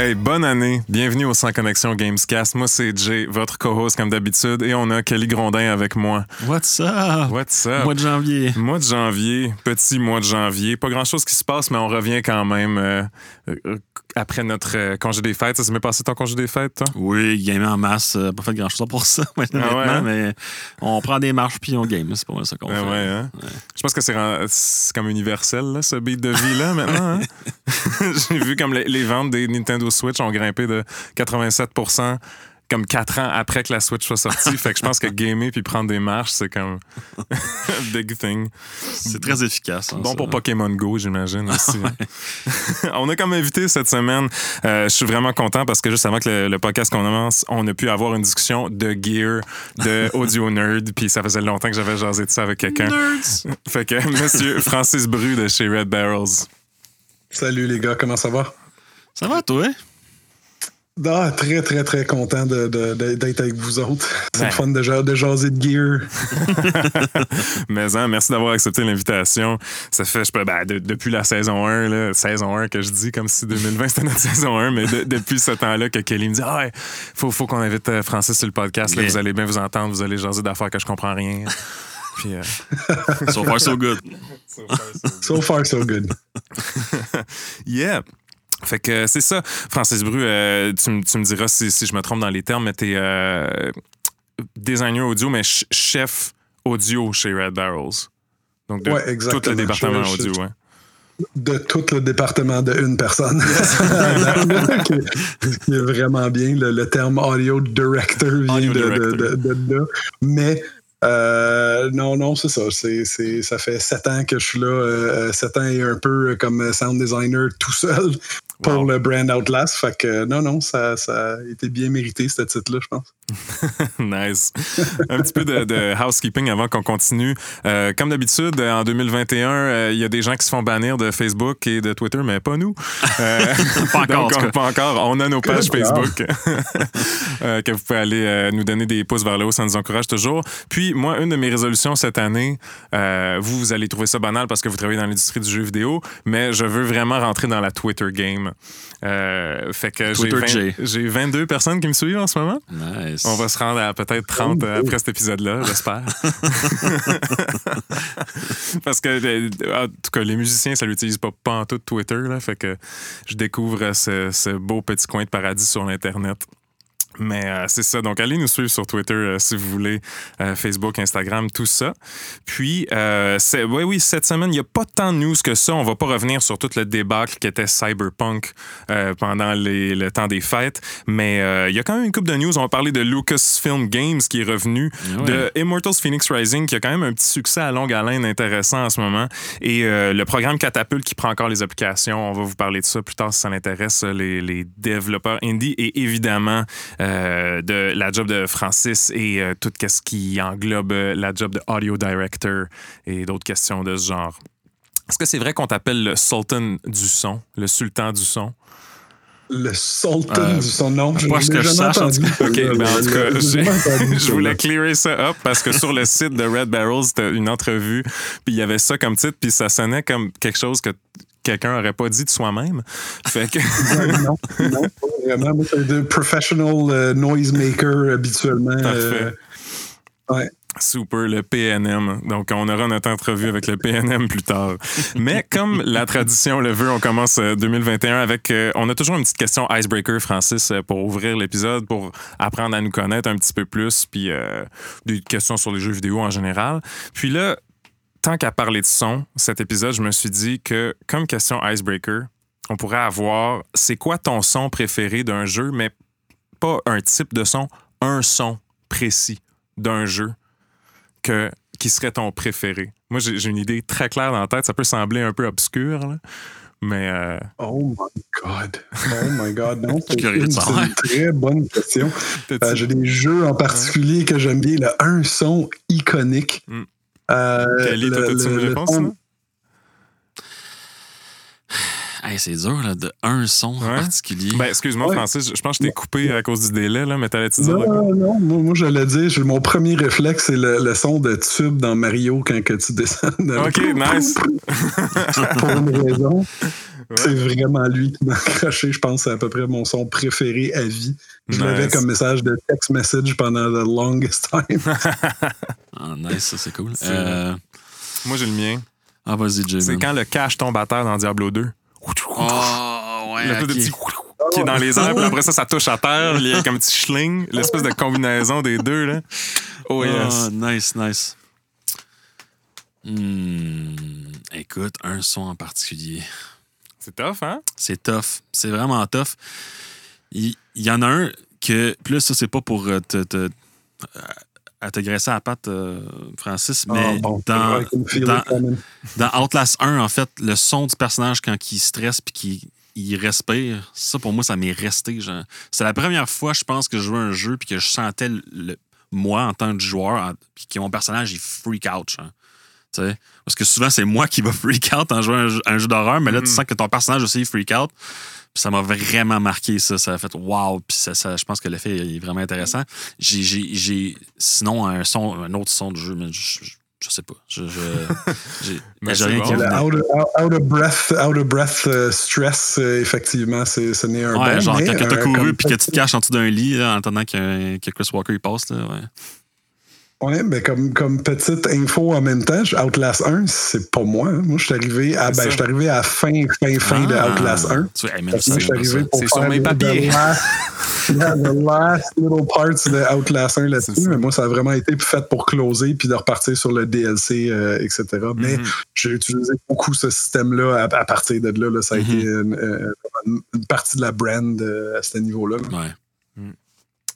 Hey, bonne année. Bienvenue au Sans Connexion Gamescast. Moi, c'est Jay, votre co-host comme d'habitude, et on a Kelly Grondin avec moi. What's up? What's up? Mois de janvier. Mois de janvier, petit mois de janvier. Pas grand-chose qui se passe, mais on revient quand même euh, euh, après notre euh, congé des fêtes. Ça s'est bien passé ton congé des fêtes, toi? Oui, gamer en masse. pas fait grand-chose pour ça, maintenant, Ah ouais, hein? mais on prend des marches puis on game. C'est pas mal ça qu'on Ah fait. ouais, hein? Je pense que c'est comme universel, là, ce beat de vie-là, maintenant. hein? J'ai vu comme les, les ventes des Nintendo Switch ont grimpé de 87% comme quatre ans après que la Switch soit sortie. fait que je pense que gamer puis prendre des marches, c'est comme big thing. C'est très efficace. hein, Bon ça. pour Pokémon Go, j'imagine aussi. hein. on a comme invité cette semaine. euh, je suis vraiment content parce que juste avant que le, le podcast commence, on a pu avoir une discussion de gear, de audio nerd, puis ça faisait longtemps que j'avais jasé de ça avec quelqu'un. Fait que Monsieur Francis Bru de chez Red Barrels. Salut les gars, comment ça va? Ça va, toi? Ah, très, très, très content de- de- de- d'être avec vous autres. C'est Ouais. le fun de, ja- de jaser de gear. Mais hein, merci d'avoir accepté l'invitation. Ça fait, je peux, ben, de- depuis la saison 1, là, saison 1 que je dis comme si 2020 c'était notre saison 1, mais de- depuis ce temps-là que Kelly me dit Ah ouais, faut, faut qu'on invite euh, Francis sur le podcast. Là, Yeah. Vous allez bien vous entendre, vous allez jaser d'affaires que je comprends rien. Puis, euh, So far, so good. So far, so good. yeah. Fait que c'est ça. Francis Bru, euh, tu, me diras si, si je me trompe dans les termes, mais t'es euh, designer audio, mais ch- chef audio chez Red Barrels. Donc, de Ouais, tout le département Je- je- audio. ouais. De tout le département de une personne. qui, qui est vraiment bien. Le, le terme audio director vient Audio de, director. de- de- de là. Mais euh, non, non, c'est ça. Ça fait sept ans que je suis là. euh, sept ans et un peu comme sound designer tout seul pour Wow. le brand Outlast. Fait que non, non, ça, ça a été bien mérité, ce titre-là, je pense. nice. Un petit peu de, de housekeeping avant qu'on continue. Euh, comme d'habitude, en 2021, euh, il y a des gens qui se font bannir de Facebook et de Twitter, mais pas nous. Euh, Pas encore, donc, on- pas encore. On a nos pages. Facebook euh, que vous pouvez aller euh, nous donner des pouces vers le haut, ça nous encourage toujours. Puis, moi, une de mes résolutions cette année, euh, vous, vous allez trouver ça banal parce que vous travaillez dans l'industrie du jeu vidéo, mais je veux vraiment rentrer dans la Twitter game. Euh, fait que j'ai Twitter 20 J. j'ai 22 personnes qui me suivent en ce moment. Nice. On va se rendre à peut-être 30 euh, après cet épisode-là, j'espère. Parce que, euh, en tout cas, les musiciens, ça l'utilise pas, pas en tout Twitter. Là, fait que je découvre ce, ce beau petit coin de paradis sur l'Internet. Mais euh, c'est ça. Donc, allez nous suivre sur Twitter euh, si vous voulez, euh, Facebook, Instagram, tout ça. Puis, euh, ouais, oui, cette semaine, il n'y a pas tant de news que ça. On va pas revenir sur tout le débâcle qui était Cyberpunk euh, pendant les- le temps des fêtes. Mais euh, il y a quand même une couple de news. On va parler de Lucasfilm Games qui est revenu, Ouais. de Immortals Phoenix Rising qui a quand même un petit succès à longue haleine intéressant en ce moment. Et euh, le programme Catapult qui prend encore les applications. On va vous parler de ça plus tard si ça l'intéresse, les, les développeurs indie. Et évidemment, euh, de la job de Francis et euh, tout ce qui englobe euh, la job de audio director et d'autres questions de ce genre. Est-ce que c'est vrai qu'on t'appelle le sultan du son, le sultan du son? Le Sultan Euh, du son nom. Je pas que je sache, en ben en tout cas, entendu je voulais clearer ça up parce que sur le site de Red Barrels, c'était une entrevue, puis il y avait ça comme titre, puis ça sonnait comme quelque chose que quelqu'un aurait pas dit de soi-même. Fait que non, non, pas vraiment. Moi, c'est de professional euh, noisemaker habituellement. Parfait. euh, ouais. Super, le PNM. Donc, on aura notre entrevue avec le PNM plus tard. Mais comme la tradition le veut, on commence euh, 2021 avec... euh, on a toujours une petite question icebreaker, Francis, euh, pour ouvrir l'épisode, pour apprendre à nous connaître un petit peu plus, puis euh, des questions sur les jeux vidéo en général. Puis là, tant qu'à parler de son, cet épisode, je me suis dit que, comme question icebreaker, on pourrait avoir c'est quoi ton son préféré d'un jeu, mais pas un type de son, un son précis d'un jeu que, qui serait ton préféré? Moi, j'ai une idée très claire dans la tête. Ça peut sembler un peu obscur, là, mais euh, Oh my God. Oh my God. Non, c'est une, très bonne question. Euh, J'ai des jeux en particulier que j'aime bien. Le un son iconique. Mm. Euh, Kelly, toi, le- t'as-tu une le- le réponse? son- là? Hey, c'est dur, là, de un son en Ouais. particulier. Ben, excuse-moi, Ouais. Francis, je pense que je t'ai coupé à cause du délai, là, mais t'allais-tu dire... Non, non, moi, moi j'allais dire, mon premier réflexe, c'est le, le son de tube dans Mario quand que tu descends. le- OK, nice. Pour une raison. C'est vraiment lui qui m'a accroché. Je pense que c'est à peu près mon son préféré à vie. Je l'avais comme message de text message pendant the longest time. Ah, nice, ça, c'est cool. Euh, Moi, j'ai le mien. ah, vas-y, Jay. C'est quand le cache tombe à terre dans Diablo 2. Oh, ouais, le peu de ok. petit qui est dans les airs, puis après ça, ça touche à terre. Il y a comme un petit schling, l'espèce de combinaison des deux. Là. Oh yes. Ah, nice, nice. Hmm, écoute, un son en particulier. C'est tough, hein? C'est tough. C'est vraiment tough. Il, y en a un que. Là, ça, c'est pas pour euh, te. te euh, à te graisser à la patte, euh, Francis, mais Ah, bon, dans, dans, Outlast 1, en fait, le son du personnage quand il stresse puis qu'il il respire, ça, pour moi, ça m'est resté. genre. C'est la première fois, je pense, que je jouais un jeu puis que je sentais le, le- moi, en tant que joueur, en- puis que mon personnage, il freak out. genre. Parce que souvent, c'est moi qui va freak out en jouant à un jeu, d'horreur, mais là, tu Mhm. sens que ton personnage aussi, freak out. Puis ça m'a vraiment marqué, ça. Ça a fait wow. Puis ça, ça- je pense que l'effet est vraiment intéressant. J'ai, sinon un son, un autre son de jeu, mais je, je, je sais pas. Je, je, j'ai, Mais j'ai c'est rien bon. qui out, of, out of breath, out of breath euh, stress, euh, effectivement, c'est, ce n'est un Ouais, bon. genre quand t'as euh, couru puis que tu te caches en dessous d'un lit là, en attendant que, que Chris Walker il passe. Là, ouais. Ouais, mais comme, comme petite info en même temps, Outlast 1, c'est pas moi. hein. Moi, je suis arrivé à, ben, je suis arrivé à fin, fin, fin de Ah, Outlast 1. Tu, hey, man, Fait que moi, je suis arrivé pour C'est sur faire mes papiers. The last, yeah, the last little parts de Outlast 1 C'est là-dessus. Mais moi, ça a vraiment été fait pour closer puis de repartir sur le DLC, euh, etc. Mais Mhm. j'ai utilisé beaucoup ce système-là à, à partir de là. là. ça a Mhm. été une, euh, une- partie de la brand euh, à ce niveau-là. Ouais.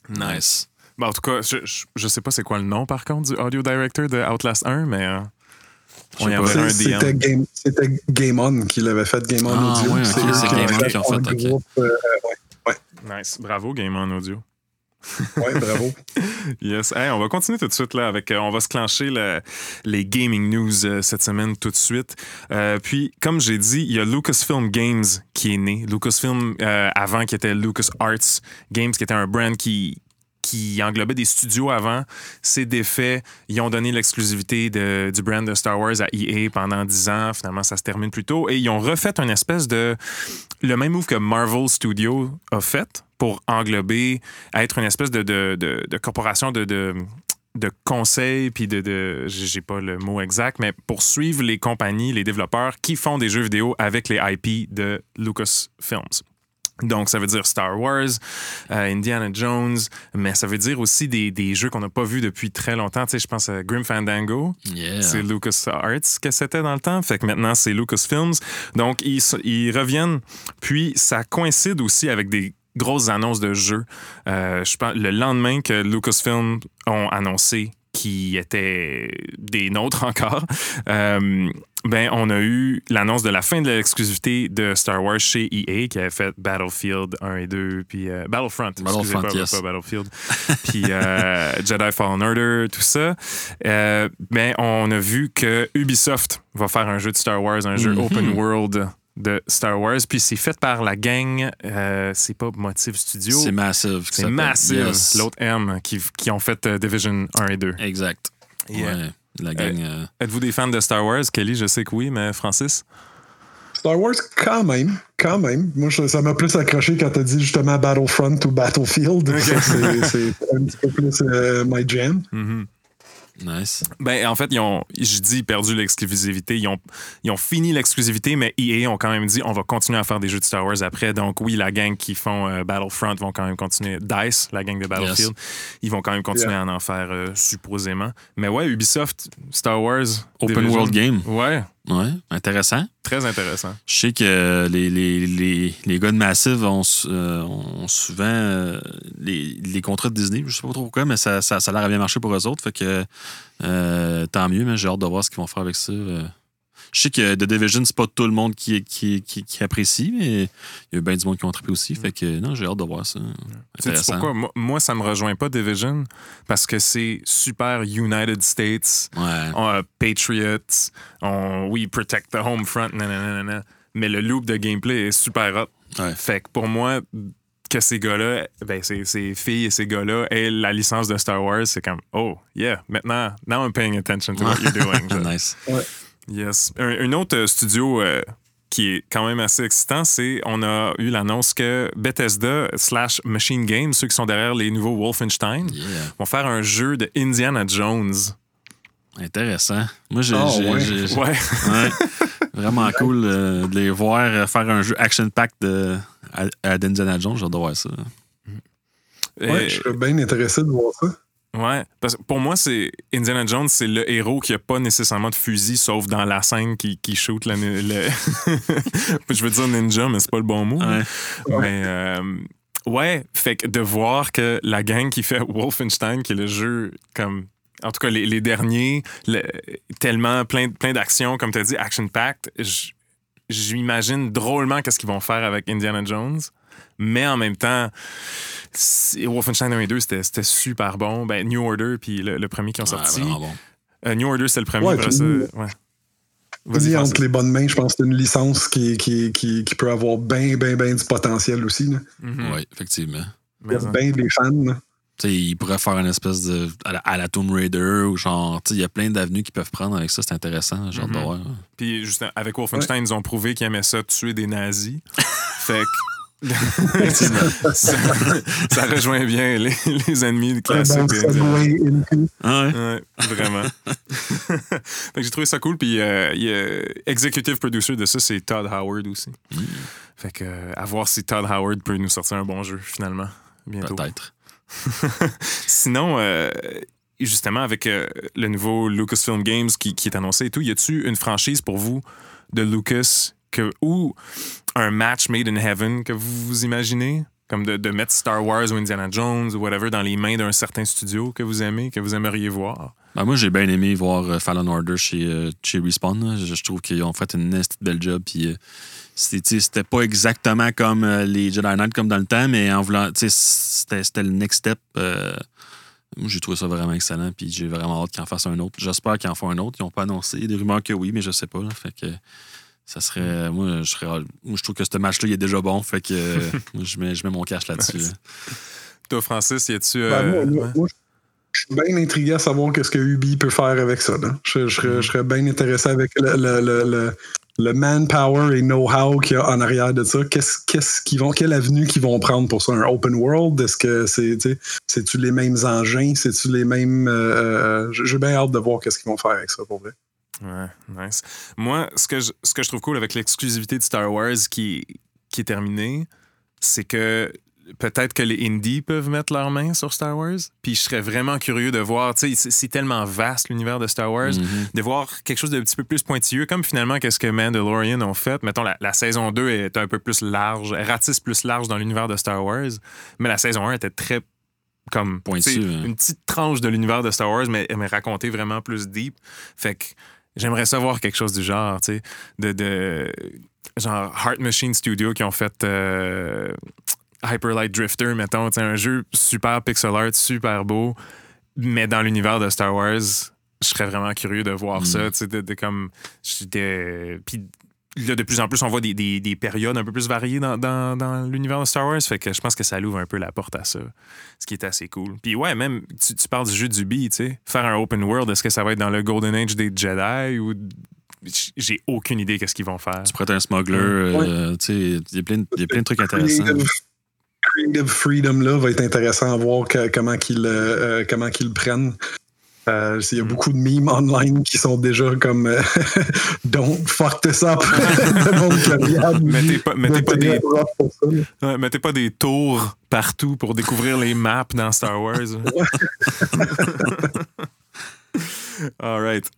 Nice. Bon, en tout cas, je, je, je sais pas c'est quoi le nom, par contre, du audio director de Outlast 1, mais euh, on y enverra un DM. C'était Game, c'était Game On qui l'avait fait, Game On Ah, Audio. ouais, c'est Game On qui ont fait, groupe, euh, Nice. Bravo, Game On Audio. ouais, bravo. Yes. Hey, on va continuer tout de suite là avec. euh, on va se clencher le- les gaming news euh, cette semaine tout de suite. Euh, puis, comme j'ai dit, il y a Lucasfilm Games qui est né. Lucasfilm euh, avant qui était LucasArts Games, qui était un brand qui qui englobait des studios avant, c'est défait. Ils ont donné l'exclusivité du brand de Star Wars à EA pendant 10 ans. Finalement, ça se termine plus tôt. Et ils ont refait un espèce de... Le même move que Marvel Studios a fait pour englober, être une espèce de, de, corporation de... de conseils, puis de, j'ai pas le mot exact, mais pour suivre les compagnies, les développeurs qui font des jeux vidéo avec les IP de Lucasfilms. Donc, ça veut dire Star Wars, euh, Indiana Jones, mais ça veut dire aussi des, des jeux qu'on n'a pas vus depuis très longtemps. Tu sais, je pense à Grim Fandango, Yeah. c'est LucasArts que c'était dans le temps. Fait que maintenant, c'est Lucasfilms. Donc, ils, ils reviennent. Puis, ça coïncide aussi avec des grosses annonces de jeux. Euh, je pense, le lendemain que Lucasfilms ont annoncé qui étaient des nôtres encore, euh, ben, on a eu l'annonce de la fin de l'exclusivité de Star Wars chez EA qui avait fait Battlefield 1 et 2, puis euh, Battlefront, Battlefront, pas, yes. pas Battlefield, puis euh, Jedi Fallen Order, tout ça. Euh, ben, on a vu que Ubisoft va faire un jeu de Star Wars, un jeu Mhm. open world de Star Wars, puis c'est fait par la gang, euh, c'est pas Motive Studio, C'est Massive. c'est. Massive, Yes. l'autre M, qui, qui ont fait euh, Division 1 et 2. Exact. Yeah. Ouais. La gang. euh, Êtes-vous des fans de Star Wars? Kelly, je sais que oui, mais Francis? Star Wars, quand même, quand même. Moi, je- ça m'a plus accroché quand t'as dit justement Battlefront ou Battlefield. C'est- un petit peu plus euh, my jam. Mhm. Nice. Ben, en fait, ils ont, je dis, perdu l'exclusivité. Ils ont, ils ont fini l'exclusivité, mais EA ont quand même dit on va continuer à faire des jeux de Star Wars après. Donc, oui, la gang qui font euh, Battlefront vont quand même continuer. DICE, la gang de Battlefield, ils vont quand même continuer à en faire euh, supposément. Mais ouais, Ubisoft, Star Wars. Open Division. World Game. Ouais, Ouais. Intéressant. très intéressant. Je sais que les, les, les, les gars de Massive ont, euh, ont souvent euh, les, les contrats de Disney. Je sais pas trop pourquoi, mais ça, ça, ça a l'air à bien marcher pour eux autres. Fait que euh, tant mieux, mais j'ai hâte de voir ce qu'ils vont faire avec ça. Je sais que The Division, c'est pas tout le monde qui, qui, qui, qui apprécie, mais il y a bien du monde qui ont trippé aussi. Fait que non, j'ai hâte de voir ça. Intéressant. pourquoi? Moi, moi, ça me rejoint pas Division parce que c'est super United States. Ouais. on a Patriots, on, oui, protect the home front, nanana, mais le loop de gameplay est super hot. Ouais. Fait que pour moi, que ces gars-là, ben, ces, ces filles et ces gars-là aient la licence de Star Wars, c'est comme, oh, yeah, maintenant, now I'm paying attention to what you're doing. nice. Yes. Un, un autre euh, studio euh, qui est quand même assez excitant, c'est on a eu l'annonce que Bethesda slash Machine Games, ceux qui sont derrière les nouveaux Wolfenstein, Yeah. vont faire un jeu de Indiana Jones. Intéressant. Moi, j'ai. Ah, ouais. Vraiment cool euh, de les voir faire un jeu action-pack de, à, à d'Indiana Jones. De voir ça. Et- Ouais, je serais bien intéressé de voir ça. Ouais, parce que pour moi, c'est Indiana Jones, c'est le héros qui a pas nécessairement de fusil, sauf dans la scène qui, qui shoot la, le... Je veux dire ninja, mais c'est pas le bon mot. Ouais. Mais euh, ouais, fait que de voir que la gang qui fait Wolfenstein, qui est le jeu comme. En tout cas, les, les derniers, le- tellement plein, plein d'actions, comme tu as dit, action-packed, j- j'imagine drôlement qu'est-ce qu'ils vont faire avec Indiana Jones. Mais en même temps, c'est- Wolfenstein 1 et 2, c'était c'était super bon. Ben, New Order, puis le, le premier qui ont Ouais, sorti. vraiment bon. Euh, New Order, c'était le premier. Ouais, après puis ça, nous- ouais. Vas-y, Mis Francis. entre les bonnes mains, je pense que c'est une licence qui, qui, qui, qui peut avoir bien, bien, bien du potentiel aussi. là. Mhm. Oui, effectivement. Il y a hein. bien des fans. là. Tu sais, il pourrait faire une espèce de. à la, à la Tomb Raider ou genre. Tu sais, il y a plein d'avenues qu'ils peuvent prendre avec ça. C'est intéressant. Genre de voir. Puis juste avec Wolfenstein, ils ont prouvé qu'ils aimaient ça, tuer des nazis. fait que. Ça, ça rejoint bien les, les ennemis classiques. Ah ouais. Ouais, vraiment. j'ai trouvé ça cool. Puis euh, il y a executive producer de ça, c'est Todd Howard aussi. Fait que euh, à voir si Todd Howard peut nous sortir un bon jeu finalement bientôt. Peut-être. Sinon, euh, justement, avec euh, le nouveau Lucasfilm Games qui, qui est annoncé et tout, y a-tu une franchise pour vous de Lucas ou un match made in heaven que vous vous imaginez? Comme de, mettre Star Wars ou Indiana Jones ou whatever dans les mains d'un certain studio que vous aimez, que vous aimeriez voir? Ben, moi, j'ai bien aimé voir euh, Fallen Order chez, euh, chez Respawn. Je, trouve qu'ils ont fait une nasty belle job. Puis, euh, c'était pas exactement comme les Jedi Knight comme dans le temps, mais en voulant. C'était le next step. moi, j'ai trouvé ça vraiment excellent. Puis, j'ai vraiment hâte qu'ils en fassent un autre. J'espère qu'ils en font un autre. Ils n'ont pas annoncé. Il y a des rumeurs que oui, mais je sais pas. fait que. Ça serait. Moi, je serais. Moi, je trouve que ce match-là, il est déjà bon. Fait que euh, je, mets, je mets mon cash là-dessus. là. Toi, Francis, y a-tu. Ben, euh, moi, moi, ouais? moi, je suis bien intrigué à savoir qu'est-ce que Ubi peut faire avec ça. là. Je, je serais, je serais bien intéressé avec le, le, le, le, le manpower et know-how qu'il y a en arrière de ça. Qu'est-ce, qu'est-ce qu'ils vont, quelle avenue qu'ils vont prendre pour ça? Un open world? Est-ce que c'est, tu c'est-tu les mêmes engins? C'est-tu les mêmes. euh, euh, j'ai bien hâte de voir qu'est-ce qu'ils vont faire avec ça pour vrai. Ouais, nice. Moi, ce que je, ce que je trouve cool avec l'exclusivité de Star Wars qui, qui est terminée, c'est que peut-être que les indies peuvent mettre leurs mains sur Star Wars. Puis je serais vraiment curieux de voir, tu sais, c'est- tellement vaste l'univers de Star Wars, Mhm. de voir quelque chose de un petit peu plus pointilleux, comme finalement qu'est-ce que Mandalorian ont fait. Mettons, la, la saison 2 est un peu plus large, elle ratisse plus large dans l'univers de Star Wars, mais la saison 1 était très comme sais, hein. une petite tranche de l'univers de Star Wars, mais, mais racontée vraiment plus deep. Fait que j'aimerais savoir quelque chose du genre, tu sais, de, de genre Heart Machine Studio qui ont fait euh, Hyper Light Drifter, mettons, tu sais, un jeu super pixel art, super beau, mais dans l'univers de Star Wars, je serais vraiment curieux de voir Mm. ça, tu sais, de, de comme j'étais puis là, de plus en plus, on voit des, des- des périodes un peu plus variées dans, dans- dans l'univers de Star Wars. Fait que je pense que ça ouvre un peu la porte à ça, ce qui est assez cool. Puis ouais, même, tu, tu parles du jeu du B, tu sais. Faire un open world, est-ce que ça va être dans le Golden Age des Jedi ou. J'ai aucune idée qu'est-ce qu'ils vont faire. Tu prêtes un smuggler. euh, tu sais, Il y, a plein de- il y a plein de trucs intéressants. Creative, Freedom là va être intéressant à voir que- comment qu'ils euh, euh, comment qu'ils le prennent. Euh, il y a beaucoup de memes online qui sont déjà comme euh, Don't fuck this up. Pas, pas des, ouais, mettez pas des tours partout pour découvrir les maps dans Star Wars. All right.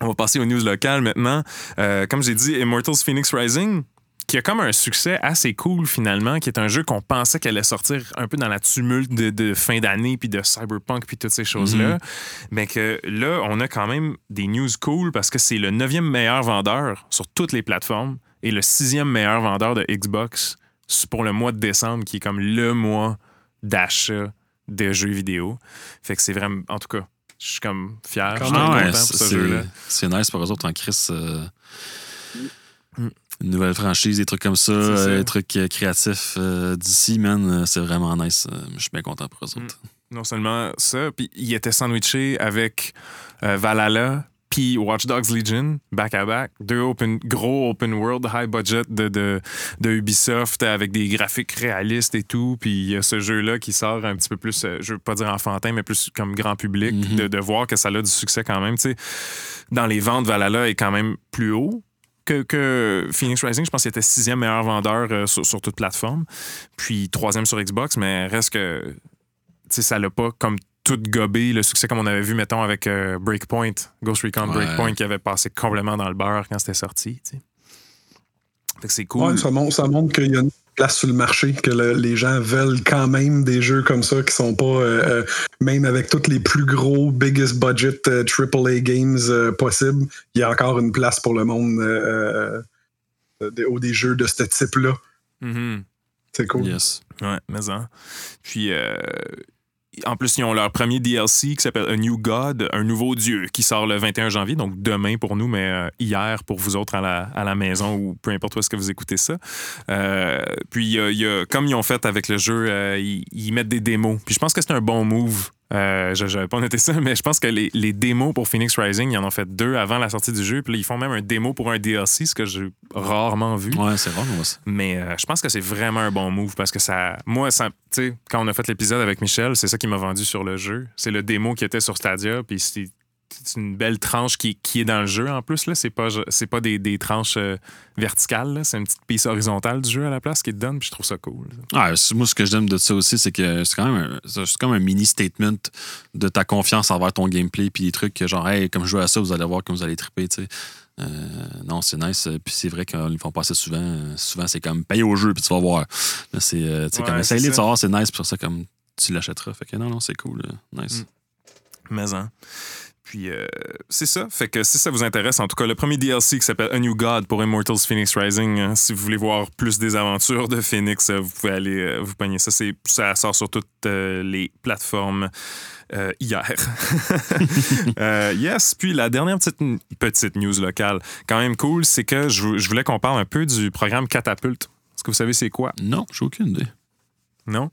On va passer aux news locales maintenant. Euh, comme j'ai dit, Immortals Phoenix Rising, qui a comme un succès assez cool finalement, qui est un jeu qu'on pensait qu'elle allait sortir un peu dans la tumulte de, de fin d'année, puis de Cyberpunk, puis toutes ces choses-là. Mais que là, on a quand même des news cool parce que c'est le neuvième meilleur vendeur sur toutes les plateformes et le sixième meilleur vendeur de Xbox pour le mois de décembre, qui est comme le mois d'achat de jeux vidéo. Fait que c'est vraiment, en tout cas, je suis comme fier, je suis content pour ce c'est- jeu-là. c'est nice pour eux autres en Chris. euh, Mm. Une nouvelle franchise, des trucs comme ça, euh, des trucs euh, créatifs euh, d'ici, man, c'est vraiment nice. Je suis bien content pour eux autres. Non seulement ça, puis il était sandwiché avec Valhalla, puis Watch Dogs Legion, back à back, deux open, gros open world, high budget de, de, de Ubisoft avec des graphiques réalistes et tout. Puis il y a ce jeu-là qui sort un petit peu plus, je veux pas dire enfantin, mais plus comme grand public, Mhm. de, de voir que ça a du succès quand même. Tu sais, dans les ventes, Valhalla est quand même plus haut. Que, que Phoenix Rising, je pense qu'il était sixième meilleur vendeur euh, sur, sur toute plateforme, puis troisième sur Xbox, mais reste que tu sais, ça l'a pas comme tout gobé le succès comme on avait vu, mettons, avec euh, Breakpoint, Ghost Recon Ouais. Breakpoint, qui avait passé complètement dans le beurre quand c'était sorti. C'est cool. Ouais, ça, montre, ça montre qu'il y a une place sur le marché, que le- les gens veulent quand même des jeux comme ça qui sont pas, euh, euh, même avec tous les plus gros, biggest budget euh, AAA games euh, possibles, il y a encore une place pour le monde euh, euh, des, ou des jeux de ce type-là. Mhm. C'est cool. Yes. Ouais, mais hein. Puis, euh, en plus, ils ont leur premier DLC qui s'appelle A New God, un nouveau Dieu, qui sort le 21 janvier, donc demain pour nous, mais euh, hier pour vous autres à la, maison ou peu importe où est-ce que vous écoutez ça. Euh, puis, y a- comme ils ont fait avec le jeu, euh, ils, ils mettent des démos. Puis, je pense que c'est un bon move. Euh, je n'avais pas noté ça, mais je pense que les, les démos pour Phoenix Rising, ils en ont fait deux avant la sortie du jeu. Puis là, ils font même un démo pour un DLC, ce que j'ai rarement vu. Ouais, c'est vraiment ça. Mais euh, je pense que c'est vraiment un bon move parce que ça. Moi, ça, tu sais, quand on a fait l'épisode avec Michel, c'est ça qui m'a vendu sur le jeu. C'est le démo qui était sur Stadia, puis c'est une belle tranche qui, qui est dans le jeu en plus. là. C'est pas, pas des, des tranches euh, verticales, c'est une petite piste horizontale du jeu à la place qui te donne, puis je trouve ça cool. Ah, moi, ce que j'aime de ça aussi, c'est que c'est quand même un, comme un mini statement de ta confiance envers ton gameplay, puis des trucs genre, hey, comme je joue à ça, vous allez voir comme vous allez triper. Euh, non, c'est nice. Puis c'est vrai qu'ils le font passer souvent. Souvent, c'est comme paye au jeu, puis tu vas voir. C'est, euh, Ouais, comme essaye-les de savoir, c'est nice, puis pour ça, comme tu l'achèteras. Fait que non, non, c'est cool. Nice. Mais hein. Puis euh, c'est ça. Fait que si ça vous intéresse, en tout cas, le premier DLC qui s'appelle A New God pour Immortals Phoenix Rising, hein, si vous voulez voir plus des aventures de Phoenix, euh, vous pouvez aller euh, vous pogner ça. C'est, ça sort sur toutes euh, les plateformes hier. Yes. Puis la dernière petite, petite news locale, quand même cool, c'est que je, je voulais qu'on parle un peu du programme Catapulte. Est-ce que vous savez c'est quoi? Non, j'ai aucune idée. Non?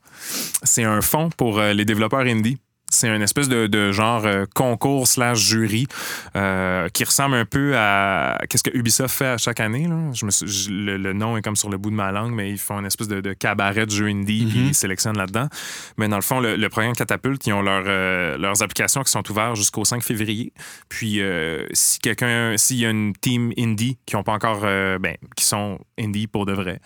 C'est un fonds pour les développeurs indie. C'est un espèce de, de genre euh, concours slash jury euh, qui ressemble un peu à qu'est-ce que Ubisoft fait à chaque année. là? Je me suis- je- le, le nom est comme sur le bout de ma langue, mais ils font une espèce de, de cabaret de jeux indie puis Mhm. ils sélectionnent là-dedans. Mais dans le fond, le, le programme Catapulte, ils ont leur, euh, leurs applications qui sont ouvertes jusqu'au 5 février. Puis si quelqu'un, s'il y a une team indie qui ont pas encore, ben, qui sont indie pour de vrai,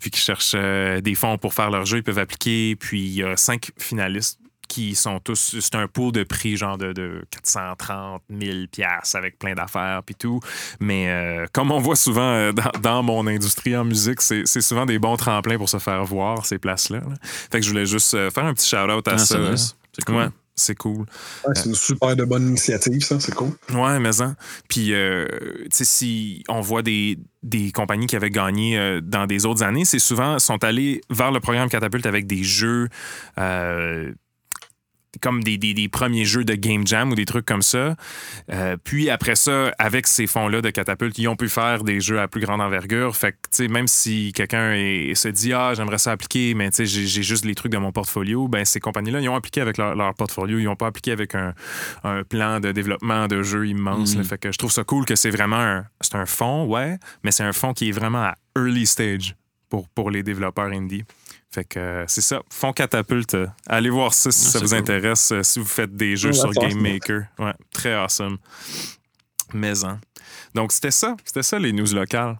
puis qui cherchent des fonds pour faire leur jeu, ils peuvent appliquer. Puis il y a cinq finalistes qui sont tous. C'est un pool de prix genre de, de 430 000 piastres avec plein d'affaires puis tout. Mais euh, comme on voit souvent euh, dans, dans mon industrie en musique, c'est c'est souvent des bons tremplins pour se faire voir ces places-là. là. Fait que je voulais juste euh, faire un petit shout-out à Ah, ça. c'est cool. Ouais, c'est cool. Ouais, c'est une super de bonne initiative, ça, c'est cool. Ouais, mais ça. Puis, euh, tu sais, si on voit des, des compagnies qui avaient gagné euh, dans des autres années, c'est souvent sont allés vers le programme Catapulte avec des jeux. euh, comme des, des- des premiers jeux de Game Jam ou des trucs comme ça. Euh, puis après ça, avec ces fonds-là de catapulte, ils ont pu faire des jeux à plus grande envergure. Fait que, même si quelqu'un se dit Ah, j'aimerais ça appliquer, mais j'ai juste les trucs de mon portfolio, ben ces compagnies-là, ils ont appliqué avec leur, leur portfolio. Ils n'ont pas appliqué avec un, un plan de développement de jeu immense. Mm. là. Fait que je trouve ça cool que c'est vraiment un, un fonds, ouais, mais c'est un fonds qui est vraiment à early stage pour, pour les développeurs indie. Fait que euh, c'est ça, fonds catapulte. allez voir ça si Ah, ça vous cool. intéresse, euh, si vous faites des jeux sur Game awesome. Maker. Ouais, très awesome. Maison. Donc c'était ça, c'était ça les news locales.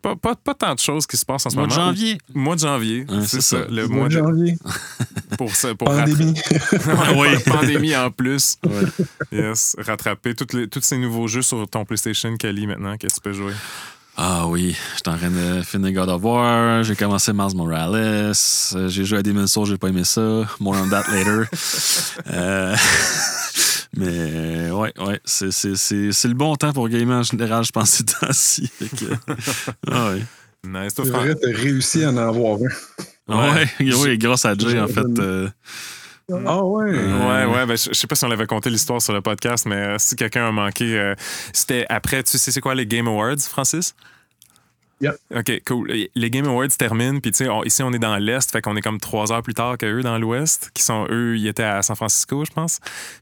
Pas, pas, pas tant de choses qui se passent en ce Mois de moment. janvier. Mois de janvier, Ouais, c'est ça. ça. Le Mois mois de janvier. pour ça, pour Pandémie. Oui. pandémie en plus. Ouais. Yes, rattraper toutes les- tous ces nouveaux jeux sur ton PlayStation Kali maintenant, qu'est-ce que tu peux jouer? Ah oui, j'étais en train de finir God of War, j'ai commencé Miles Morales, euh, j'ai joué à Demon's Souls, j'ai pas aimé ça. More on that later. Euh, mais euh, ouais, ouais, c'est, c'est, c'est, c'est le bon temps pour gamer en général, je pense, ces temps-ci. Ah ouais. Nice. Toi, Fran- vrai, t'as réussi à en avoir un. Ouais, oui, grâce à Jay, en fait. euh, Ah ouais. Ouais, ouais, ben, je sais pas si on avait conté l'histoire sur le podcast, mais euh, si quelqu'un a manqué, euh, c'était après, tu sais, c'est quoi les Game Awards, Francis? Yep. OK, cool. Les Game Awards terminent, puis tu sais, ici, on est dans l'Est, fait qu'on est comme trois heures plus tard qu'eux dans l'Ouest, qui sont, eux, ils étaient à San Francisco, je pense.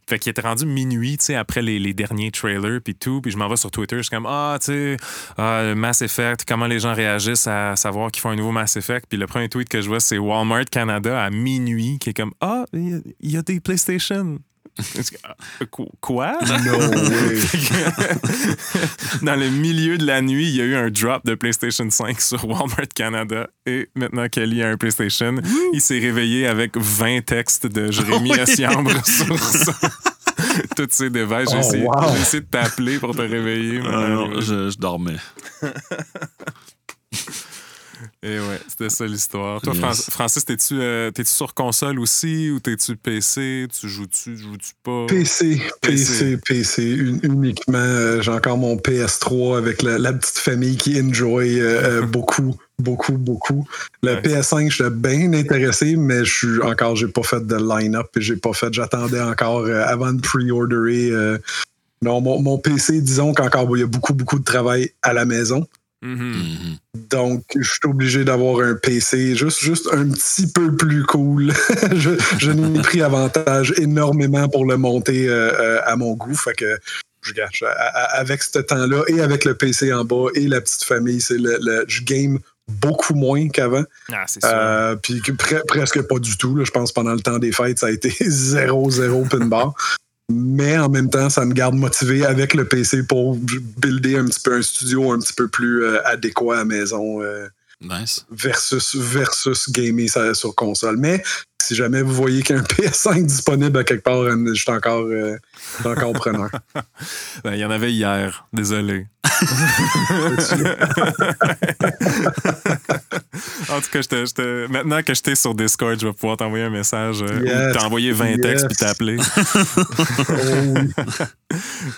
Fait qu'ils étaient rendus minuit, tu sais, après les, derniers trailers, puis tout, puis je m'en vais sur Twitter, je suis comme, ah, tu sais, ah, Mass Effect, comment les gens réagissent à savoir qu'ils font un nouveau Mass Effect, puis le premier tweet que je vois, c'est Walmart Canada à minuit, qui est comme, ah, il y, a des PlayStation. Qu- Quoi? No way. Dans le milieu de la nuit, il y a eu un drop de PlayStation 5 sur Walmart Canada. Et maintenant Kelly a un PlayStation, il s'est réveillé avec 20 textes de Jérémy Oui. Essiambre sur ça. Toutes ces devices. J'ai Oh, essayé, wow. j'ai essayé de t'appeler pour te réveiller. Ah, non, je dormais. Et ouais, c'était ça l'histoire. Toi, Yes. Fran- Francis, t'es-tu euh, t'es-tu sur console aussi ou t'es-tu PC? Tu joues-tu, joues-tu pas? PC, PC. PC, PC, un- uniquement. euh, J'ai encore mon PS3 avec la, la petite famille qui enjoy euh, beaucoup, beaucoup, beaucoup. Le Ouais. PS5, j'étais bien intéressé, mais je suis encore, j'ai pas fait de line-up et j'ai pas fait. J'attendais encore euh, avant de pre-orderer. euh, non, mon, mon PC, disons qu'encore, il y a beaucoup, beaucoup de travail à la maison. Mhm. Mhm. Donc, je suis obligé d'avoir un PC juste, juste un petit peu plus cool. je je n'ai pris avantage énormément pour le monter euh, euh, à mon goût. Fait que, je gâche. à- à- Avec ce temps-là et avec le PC en bas et la petite famille, c'est le, le- je game beaucoup moins qu'avant. Ah, c'est sûr. Euh, puis que pre- presque pas du tout. là. Je pense pendant le temps des fêtes, ça a été zéro, zéro pin bar. Mais en même temps, ça me garde motivé avec le PC pour builder un petit peu un studio un petit peu plus euh, adéquat à la maison euh, Nice. versus, versus gamer sur console. Mais si jamais vous voyez qu'il y a un PS5 disponible à quelque part, euh, je suis encore, euh, je suis encore preneur. Ben, Il y en avait hier. Désolé. en tout cas, je te- je te- maintenant que j'étais sur Discord, je vais pouvoir t'envoyer un message euh, Yes. ou t'envoyer 20 textes puis t'appeler.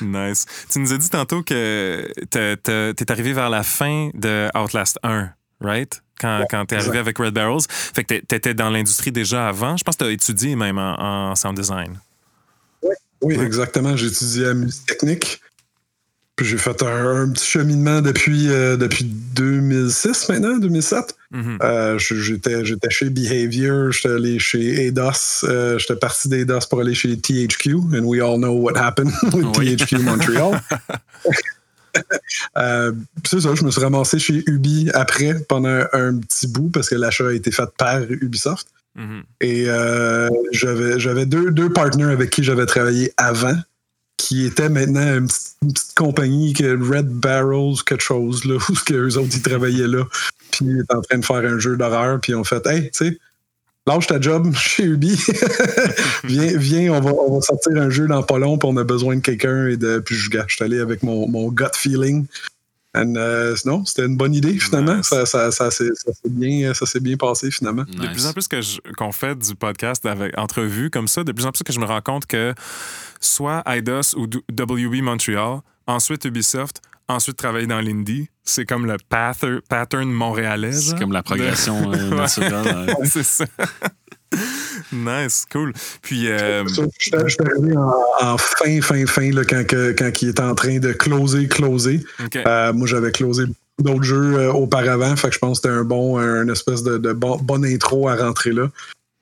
Oh nice. Tu nous as dit tantôt que t'es arrivé vers la fin de Outlast 1, right? Quand, quand t'es arrivé avec Red Barrels. Fait que t'étais dans l'industrie déjà avant. Je pense que t'as étudié même en, en sound design. Oui, exactement. J'ai étudié à musique technique. Puis j'ai fait un, un petit cheminement depuis, euh, depuis 2006 maintenant, 2007. Mhm. Euh, je- j'étais, j'étais chez Behavior, j'étais allé chez ADOS, euh, j'étais parti d'ADOS pour aller chez THQ, and we all know what happened with Oui. THQ Montreal. Euh, c'est ça, je me suis ramassé chez Ubi après pendant un, un petit bout parce que l'achat a été fait par Ubisoft. Mhm. Et euh, j'avais, j'avais deux, deux partenaires avec qui j'avais travaillé avant, qui étaient maintenant une petite, une petite compagnie que Red Barrels, quelque chose, là, où eux autres, ils travaillaient là. Puis ils étaient en train de faire un jeu d'horreur, puis ils ont fait Hey, tu sais, lâche ta job chez Ubi. viens, viens on, va, on va sortir un jeu dans pas long, puis on a besoin de quelqu'un. Et de, puis je, je suis allé avec mon, mon gut feeling. And, euh, non, c'était une bonne idée finalement. Nice. Ça, ça, ça, s'est, ça s'est bien, ça s'est bien passé finalement. De plus en plus qu'on fait du podcast avec entrevues comme ça, de plus en plus que je me rends compte que soit IDOS ou WB Montreal, ensuite Ubisoft, ensuite travailler dans l'indie, c'est comme le pather- pattern montréalais. C'est comme la progression euh, Ouais. naturelle. ouais. c'est ça. nice, cool. Puis, euh, J'étais j'étais arrivé en, en fin, fin, fin, là, quand, que- quand il était en train de closer, closer. OK. Euh, moi, j'avais closé d'autres jeux euh, auparavant, fait que je pense que c'était un bon, un espèce de, de bon, bonne intro à rentrer là.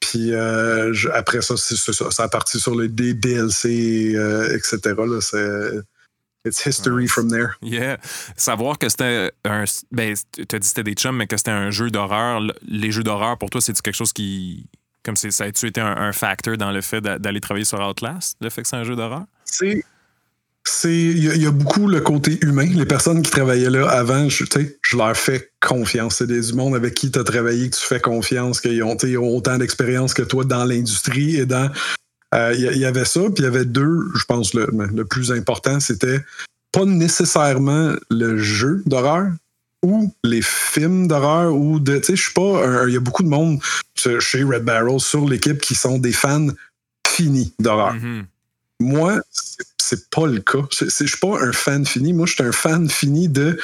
Puis euh, je- après ça, c'est ça. Ça a parti sur les DLC, euh, etc. Là, c'est it's history Nice. from there. Yeah. Savoir que c'était un. Ben, tu as dit que c'était des chums, mais que c'était un jeu d'horreur. Le- Les jeux d'horreur, pour toi, c'est quelque chose qui. Comme ça a-tu été un, un facteur dans le fait d'a- d'aller travailler sur Outlast, le fait que c'est un jeu d'horreur? C'est. c'est- Il y, a- il y a beaucoup le côté humain. Les personnes qui travaillaient là avant, je, tu sais, je leur fais confiance. C'est des monde avec qui tu as travaillé, que tu fais confiance, qu'ils ont, ont autant d'expérience que toi dans l'industrie et dans. Euh, Il y, avait ça, puis il y avait deux, je pense, le, le plus important, c'était pas nécessairement le jeu d'horreur ou les films d'horreur ou de. Tu sais, je suis pas. Il y a beaucoup de monde chez Red Barrel sur l'équipe qui sont des fans finis d'horreur. Mhm. Moi, c'est- pas le cas. Je suis pas un fan fini. Moi, je suis un fan fini de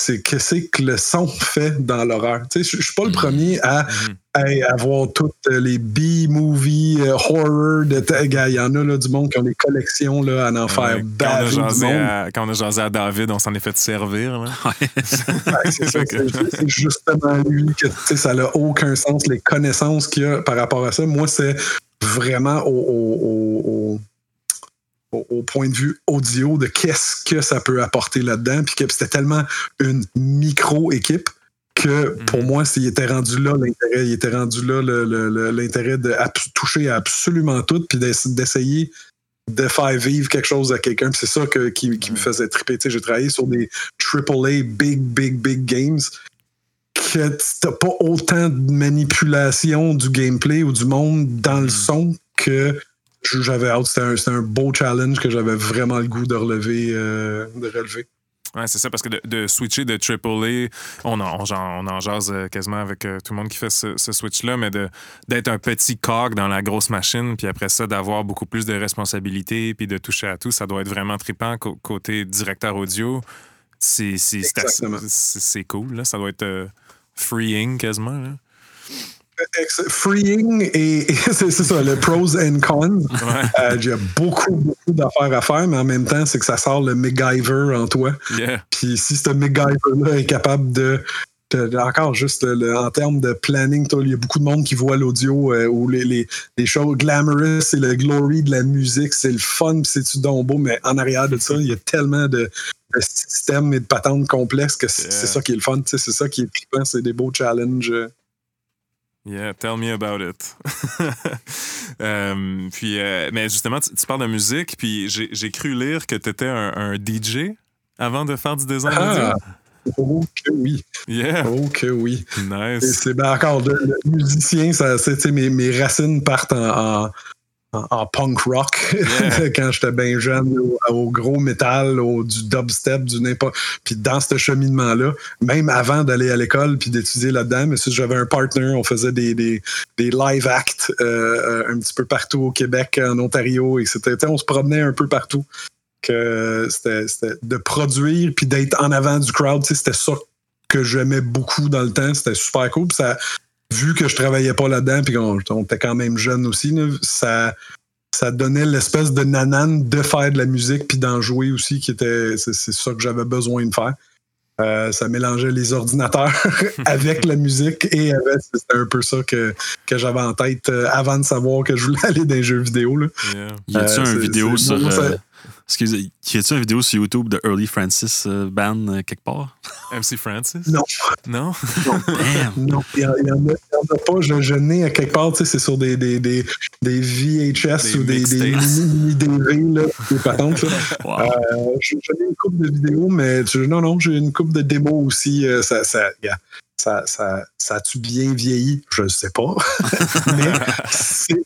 c'est qu'est-ce que le son fait dans l'horreur. Tu sais, je suis pas le premier à, Mhm. à avoir toutes les B-movies, euh, horror, de ta- gars, il y en a là, du monde qui ont des collections là, à en faire Ouais, quand, on a jasé à, quand on a jasé à David, on s'en est fait servir. là. Ouais, c'est ça, c'est- c'est justement lui que tu sais, ça n'a aucun sens, les connaissances qu'il y a par rapport à ça. Moi, c'est vraiment au, au- au- au- point de vue audio de qu'est-ce que ça peut apporter là-dedans. Puis que c'était tellement une micro-équipe que pour moi, s'il était rendu là, l'intérêt, il était rendu là l'intérêt de toucher à absolument tout, puis d'ess- d'essayer de faire vivre quelque chose à quelqu'un. C'est ça que- qui, qui me faisait triper. J'ai travaillé sur des AAA big, big, big games que t'as pas autant de manipulation du gameplay ou du monde dans le son que j'avais hâte. C'était un, c'était un beau challenge que j'avais vraiment le goût de relever. euh, de relever. Ouais, c'est ça, parce que de, de switcher de AAA, on en, on, en- on en jase euh, quasiment avec euh, tout le monde qui fait ce, ce switch-là, mais de- d'être un petit cog dans la grosse machine, puis après ça, d'avoir beaucoup plus de responsabilités, puis de toucher à tout, ça doit être vraiment trippant co- côté directeur audio. C'est cool, là. ça doit être euh, freeing quasiment. Là. Freeing et, et c'est ça, le pros and cons. Ouais, Euh, J'ai beaucoup, beaucoup d'affaires à faire, mais en même temps, c'est que ça sort le MacGyver en toi. yeah. Puis si ce MacGyver-là est capable de, encore juste le- en termes de planning, il y a beaucoup de monde qui voit l'audio euh, ou les, les, les choses glamorous, c'est le glory de la musique, c'est le fun, c'est-tu donc beau, mais en arrière de ça, il y a tellement de, de systèmes et de patentes complexes que c'est Yeah. ça qui est le fun, c'est ça qui est trippant, c'est des beaux challenges. Yeah, tell me about it. Euh, puis, euh, mais justement, tu, tu parles de musique, puis j'ai cru lire que tu étais un, un DJ avant de faire du design Ah, audio. oh que oui, Yeah, oh que oui. Nice. c'est ben, encore le, le musicien, ça, mes, mes racines partent en, en- en- punk rock Yeah. quand j'étais bien jeune, au, au gros métal, au, du dubstep, du n'importe. Puis dans ce cheminement-là, même avant d'aller à l'école puis d'étudier là-dedans, mais si j'avais un partner, on faisait des, des, des live acts euh, euh, un petit peu partout au Québec, en Ontario, etc. Tu sais, On se promenait un peu partout. Que c'était, c'était de produire puis d'être en avant du crowd, c'était ça que j'aimais beaucoup dans le temps. C'était super cool. Puis ça, vu que je travaillais pas là-dedans, puis qu'on on était quand même jeune aussi, là, ça, ça donnait l'espèce de nanane de faire de la musique puis d'en jouer aussi, qui était. C'est, c'est ça que j'avais besoin de faire. Euh, ça mélangeait les ordinateurs avec la musique et avec, c'était un peu ça que, que j'avais en tête euh, avant de savoir que je voulais aller dans les jeux vidéo. Là. Yeah. Y a-tu Euh, un vidéo sur. euh, excusez, y a-tu un vidéo sur YouTube de Early Francis euh, Band euh, quelque part? MC Francis? Non. Non? Damn! Non, il n'y en, il y en a- pas. Je, je n'ai à quelque part, tu sais, c'est sur des, des, des, des VHS Des ou des, des mixtapes. mini DV, là, des patentes. là. Wow. Euh, je- J'en ai une coupe de vidéos, mais tu- non, non, j'ai une coupe de démos aussi. euh, ça, ça, ça, ça, ça a-tu bien vieilli? Je ne sais pas. mais c'est-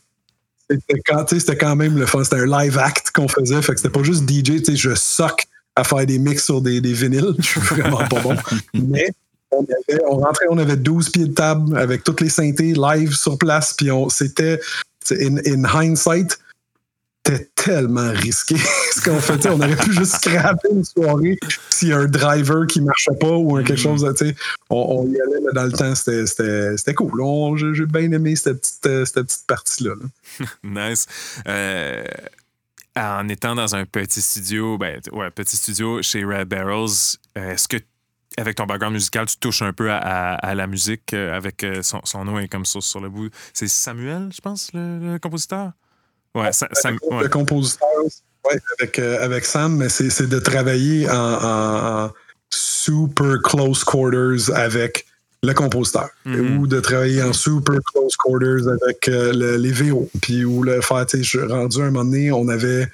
c'était quand, quand même le fun. C'était un live act qu'on faisait. Fait que c'était pas juste DJ. Je sock à faire des mix sur des, des vinyles. Je suis vraiment pas bon. Mais on, avait, on rentrait, on avait 12 pieds de table avec toutes les synthés live sur place. Puis on, c'était, in, in hindsight, c'était tellement risqué ce qu'on On aurait pu juste scraper une soirée s'il y a un driver qui marchait pas ou un quelque chose. tu sais. On, on y allait, mais dans le temps, c'était, cool. J'ai bien aimé cette petite, euh, cette petite partie-là. là. Nice. Euh, en étant dans un petit studio, ben, ouais, petit studio chez Red Barrels, euh, est-ce que, avec ton background musical, tu touches un peu à, à- à la musique avec son, son nom est comme ça sur le bout? C'est Samuel, je pense, le, le compositeur? Ouais, Sa- Sam- ouais. Le compositeur, ouais, avec, euh, avec Sam, mais c'est, de travailler en, en- en super close quarters avec le compositeur Mhm. ou de travailler en super close quarters avec euh, le- les VO. Puis ou le faire, tu sais, je- rendu à un moment donné, on avait.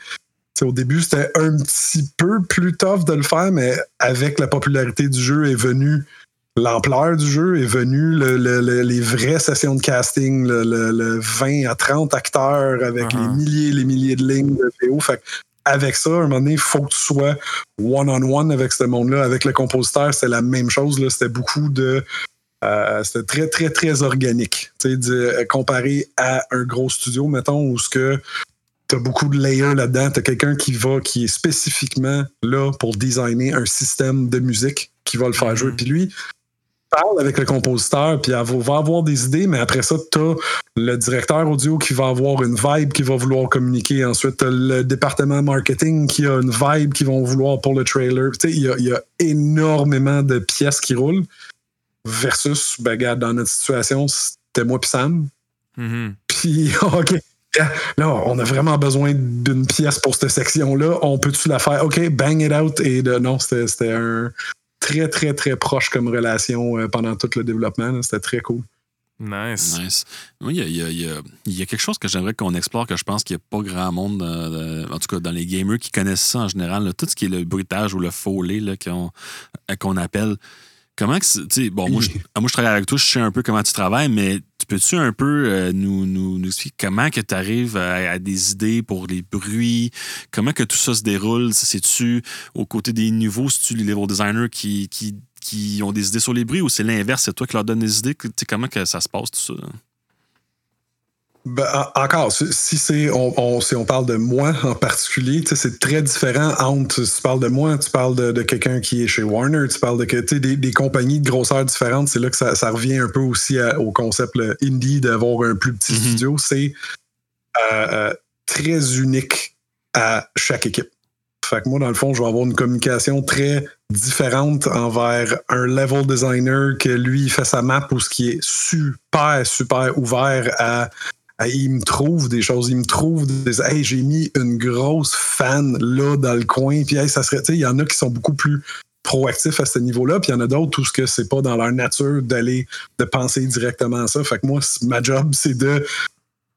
Au début, c'était un petit peu plus tough de le faire, mais avec la popularité du jeu est venue l'ampleur du jeu, est venue le- le- le- les vraies sessions de casting, le, le- le 20 à 30 acteurs avec Uh-huh. les milliers et les milliers de lignes de VO. Fait avec ça, à un moment donné, il faut que tu sois one-on-one avec ce monde-là. Avec le compositeur, c'était la même chose. C'était beaucoup de. euh, c'était très, très, très organique. De- euh, comparé à un gros studio, mettons, où ce que tu as beaucoup de layers là-dedans. Tu as quelqu'un qui va, qui est spécifiquement là pour designer un système de musique qui va le faire jouer. Mhm. Puis lui, parle avec le compositeur, puis elle va avoir des idées, mais après ça, tu as le directeur audio qui va avoir une vibe qui va vouloir communiquer. Ensuite, t'as le département marketing qui a une vibe qu'ils vont vouloir pour le trailer. Tu sais, il y a, il y a énormément de pièces qui roulent versus, ben, regarde, dans notre situation, c'était moi puis Sam. Mhm. Puis, OK, là, on a vraiment besoin d'une pièce pour cette section-là. On peut-tu la faire? OK, bang it out. Et de, non, c'était un très, très, très proche comme relation euh, pendant tout le développement. C'était très cool. Nice. Nice. Oui, il y a, il y a- il y a- il y a quelque chose que j'aimerais qu'on explore, que je pense qu'il n'y a pas grand monde, euh, en tout cas dans les gamers, qui connaissent ça en général. là. tout ce qui est le bruitage ou le foley là, qu'on euh, qu'on appelle. Comment que. tu sais, Bon, moi je, moi, je travaille avec toi, je sais un peu comment tu travailles, mais tu peux-tu un peu euh, nous, nous, nous expliquer comment que tu arrives à, à des idées pour les bruits, comment que tout ça se déroule? C'est-tu aux côtés des nouveaux, c'est-tu les level designers qui, qui, qui ont des idées sur les bruits ou c'est l'inverse, c'est toi qui leur donnes des idées? Tu sais, comment que ça se passe tout ça? Ben, en- encore, si c'est on, on- si on parle de moi en particulier, c'est très différent entre si tu parles de moi, tu parles de, de quelqu'un qui est chez Warner, tu parles de que, des, des compagnies de grosseur différentes. C'est là que ça, ça revient un peu aussi à- au concept le indie d'avoir un plus petit Mhm. studio. C'est euh, euh, très unique à chaque équipe. Fait que moi, dans le fond, je vais avoir une communication très différente envers un level designer que lui, il fait sa map ou ce qui est super, super ouvert à il me trouve des choses, il me trouve des. Hey, j'ai mis une grosse fan là dans le coin, puis hey, ça serait. Tu sais, il y en a qui sont beaucoup plus proactifs à ce niveau-là, puis il y en a d'autres où ce que c'est pas dans leur nature d'aller de penser directement à ça. Fait que moi, ma job, c'est de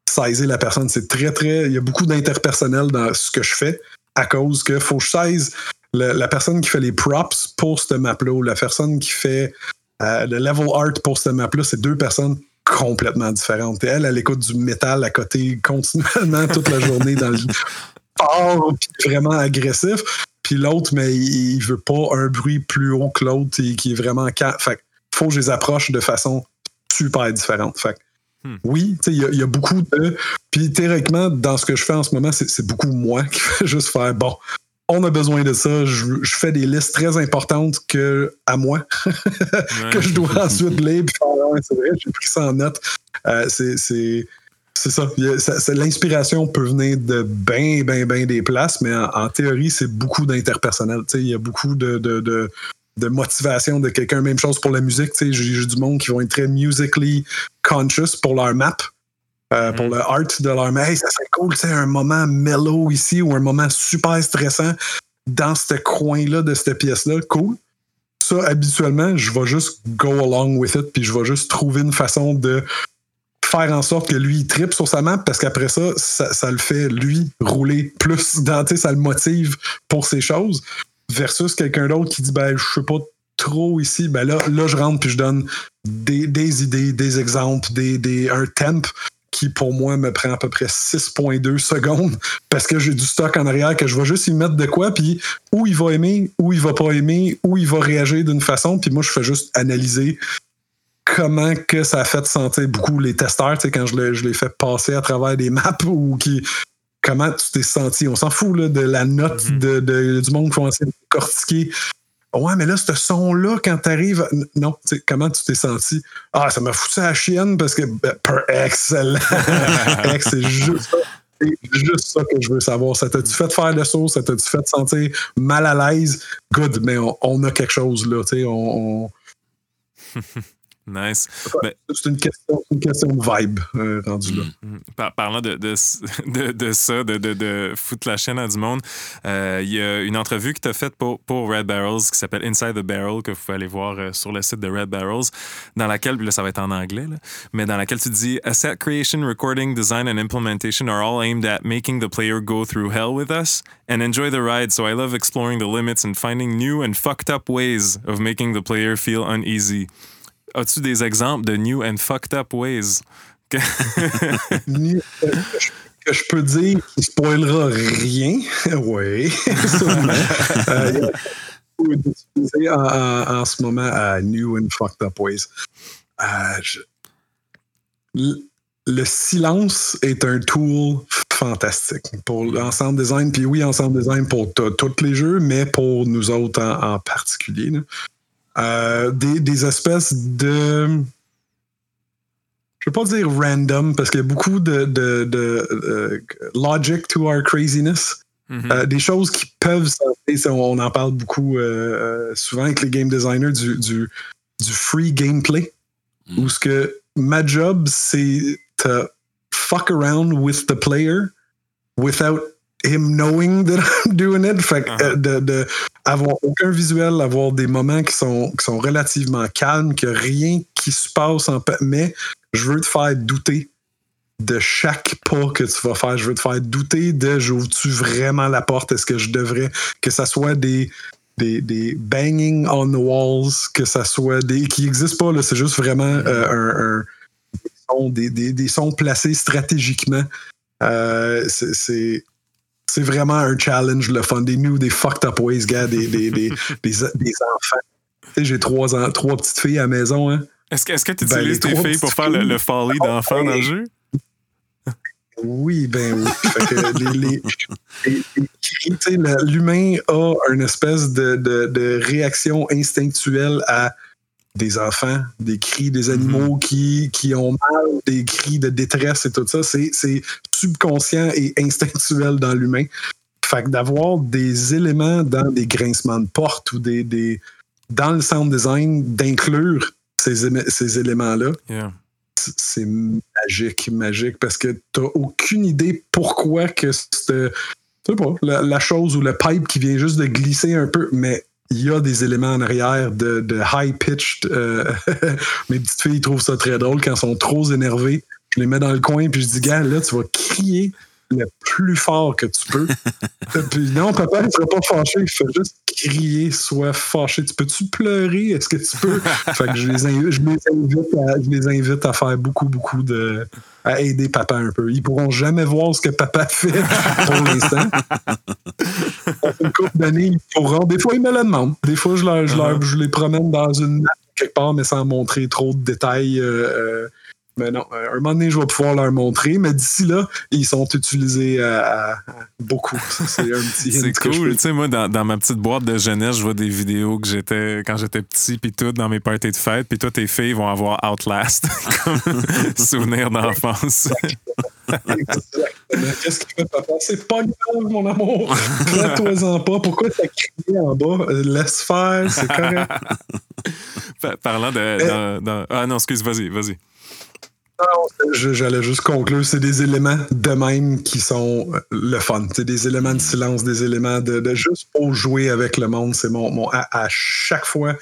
saisir la personne. C'est très, très. Il y a beaucoup d'interpersonnel dans ce que je fais à cause que faut que je saise la personne qui fait les props pour cette map-là ou la personne qui fait euh, le level art pour cette map-là, c'est deux personnes complètement différentes. Et elle, elle écoute du métal à côté continuellement toute la journée dans le fort puis vraiment agressif. Puis l'autre, mais il, il veut pas un bruit plus haut que l'autre et qui est vraiment ca- Fait que faut que je les approche de façon super différente. Fait que Hmm. oui, tu sais, il y, a- il y a beaucoup de. Puis théoriquement, dans ce que je fais en ce moment, c'est c'est beaucoup moi qui fais juste faire bon. On a besoin de ça. Je, je fais des listes très importantes que à moi que je dois ensuite lire puis c'est vrai, j'ai pris ça en note. Euh, c'est, c'est, c'est ça. L'inspiration peut venir de bien, bien, bien des places, mais en, en théorie, c'est beaucoup d'interpersonnel. Il y a beaucoup de, de, de, de motivation de quelqu'un. Même chose pour la musique. J'ai, j'ai du monde qui vont être très musically conscious pour leur map. Euh, Pour Mhm. le art de leur map. Hey, ça serait cool, tu sais, un moment mellow ici ou un moment super stressant dans ce coin-là de cette pièce-là. Cool ça, habituellement, je vais juste go along with it, puis je vais juste trouver une façon de faire en sorte que lui, il tripe sur sa map, parce qu'après ça, ça, ça le fait, lui, rouler plus dans, tu sais, ça le motive pour ces choses, versus quelqu'un d'autre qui dit, ben, je sais pas trop ici, ben là, là, je rentre, puis je donne des, des idées, des exemples, des, des, un temp qui, pour moi, me prend à peu près 6.2 secondes, parce que j'ai du stock en arrière, que je vais juste y mettre de quoi, puis où il va aimer, où il va pas aimer, où il va réagir d'une façon. Puis moi, je fais juste analyser comment que ça a fait sentir beaucoup les testeurs, tu sais, quand je, le- je les fais passer à travers des maps ou qui. Comment tu t'es senti? On s'en fout là, de la note Mhm. de, de- du monde qui vont essayer de cortiquer. Ouais, mais là, ce son-là, quand t'arrives. Non, tu sais, comment tu t'es senti? Ah, ça m'a foutu à la chienne parce que. ben, per- excellent! Ex, c'est juste ça. Juste ça que je veux savoir. Ça t'a-tu fait faire le saut? Ça t'a-tu fait sentir mal à l'aise? Good, mais on, a quelque chose là. tu sais, on- Nice. C'est une question, une question de vibe euh, rendu là. Mm. Par- parlant de, de, de, de ça, de, foutre la chaîne à du monde, euh, il y a une entrevue que tu as faite pour, pour Red Barrels qui s'appelle Inside the Barrel, que vous pouvez aller voir euh, sur le site de Red Barrels, dans laquelle, là ça va être en anglais, là, mais dans laquelle tu dis Asset creation, recording, design and implementation are all aimed at making the player go through hell with us and enjoy the ride, so I love exploring the limits and finding new and fucked up ways of making the player feel uneasy. As-tu des exemples de new and fucked up ways? Ni- euh, que je- que peux dire qui spoilera rien? oui. Euh, en, ce moment à New and Fucked Up Ways. Euh, le- le silence est un tool fantastique pour l'ensemble design. Puis oui, ensemble design pour tous les jeux, mais pour nous autres en, particulier. Euh, des, des espèces de. Je veux pas dire random parce qu'il y a beaucoup de, de, de euh, logic to our craziness. Mhm. Euh, des choses qui peuvent on en parle beaucoup euh, souvent avec les game designers du, du, du free gameplay. Mm. Où ce que ma job, c'est to fuck around with the player without him knowing that I'm doing it. Fait que, Uh-huh. euh, de, de avoir aucun visuel, avoir des moments qui sont, qui sont relativement calmes, que rien qui se passe en mais je veux te faire douter de chaque pas que tu vas faire. Je veux te faire douter de j'ouvre-tu vraiment la porte? Est-ce que je devrais que ça soit des, des, des banging on the walls, que ça soit des. qui n'existent pas, là, c'est juste vraiment euh, un, un- des, sons, des, des- des sons placés stratégiquement. Euh, c'est- c'est. C'est vraiment un challenge, le fun. Des new, des fucked up ways, gars, des, des, des, des, des enfants. J'ai trois, en- trois petites filles à la maison, hein. Est-ce que tu Ben, utilises tes filles pour faire le, le folly d'enfant dans le jeu? Oui, ben oui. Fait que l'humain a une espèce de, de- de réaction instinctuelle à des enfants, des cris, des animaux qui, qui ont mal, des cris de détresse et tout ça. C'est c'est subconscient et instinctuel dans l'humain. Fait que d'avoir des éléments dans des grincements de porte ou des, des dans le sound design, d'inclure ces, éme- ces éléments-là, Yeah. c'est magique, magique, parce que t'as aucune idée pourquoi que c'est je sais pas, la, la chose ou le pipe qui vient juste de glisser un peu, mais il y a des éléments en arrière de, high-pitched. euh, mes petites filles trouvent ça très drôle quand elles sont trop énervées. Je les mets dans le coin puis je dis, gars, là, tu vas crier le plus fort que tu peux. puis non, papa, il sera pas fâché. Il fait juste crier, soit fâché. Tu peux-tu pleurer? Est-ce que tu peux? fait que je les, invite, je, les invite à, je les invite à faire beaucoup, beaucoup de. à aider papa un peu. Ils pourront jamais voir ce que papa fait pour l'instant. Une couple d'années, ils pourront. Des fois, ils me le demandent. Des fois, je, leur, je, leur- je les promène dans une map quelque part, mais sans montrer trop de détails. euh, euh, mais non, euh, un moment donné, je vais pouvoir leur montrer. Mais d'ici là, ils sont utilisés à, à- à beaucoup. C'est un petit cool. Tu sais, moi, dans, dans ma petite boîte de jeunesse, je vois des vidéos que j'étais quand j'étais petit, puis tout, dans mes parties de fête, puis toi, tes filles vont avoir Outlast comme souvenir d'enfance. Exactement. Qu'est-ce qu'il fait, papa? C'est pas grave, mon amour. Plains-toi-en pas. Pourquoi t'as crié en bas? Euh, Laisse faire, c'est correct. Pa- Parlant de. dans- dans- Ah non, excuse, vas-y, vas-y. J'allais juste conclure. C'est des éléments de même qui sont euh, le fun. C'est des éléments de silence, des éléments de, de juste pour jouer avec le monde. C'est mon, mon à, à chaque fois,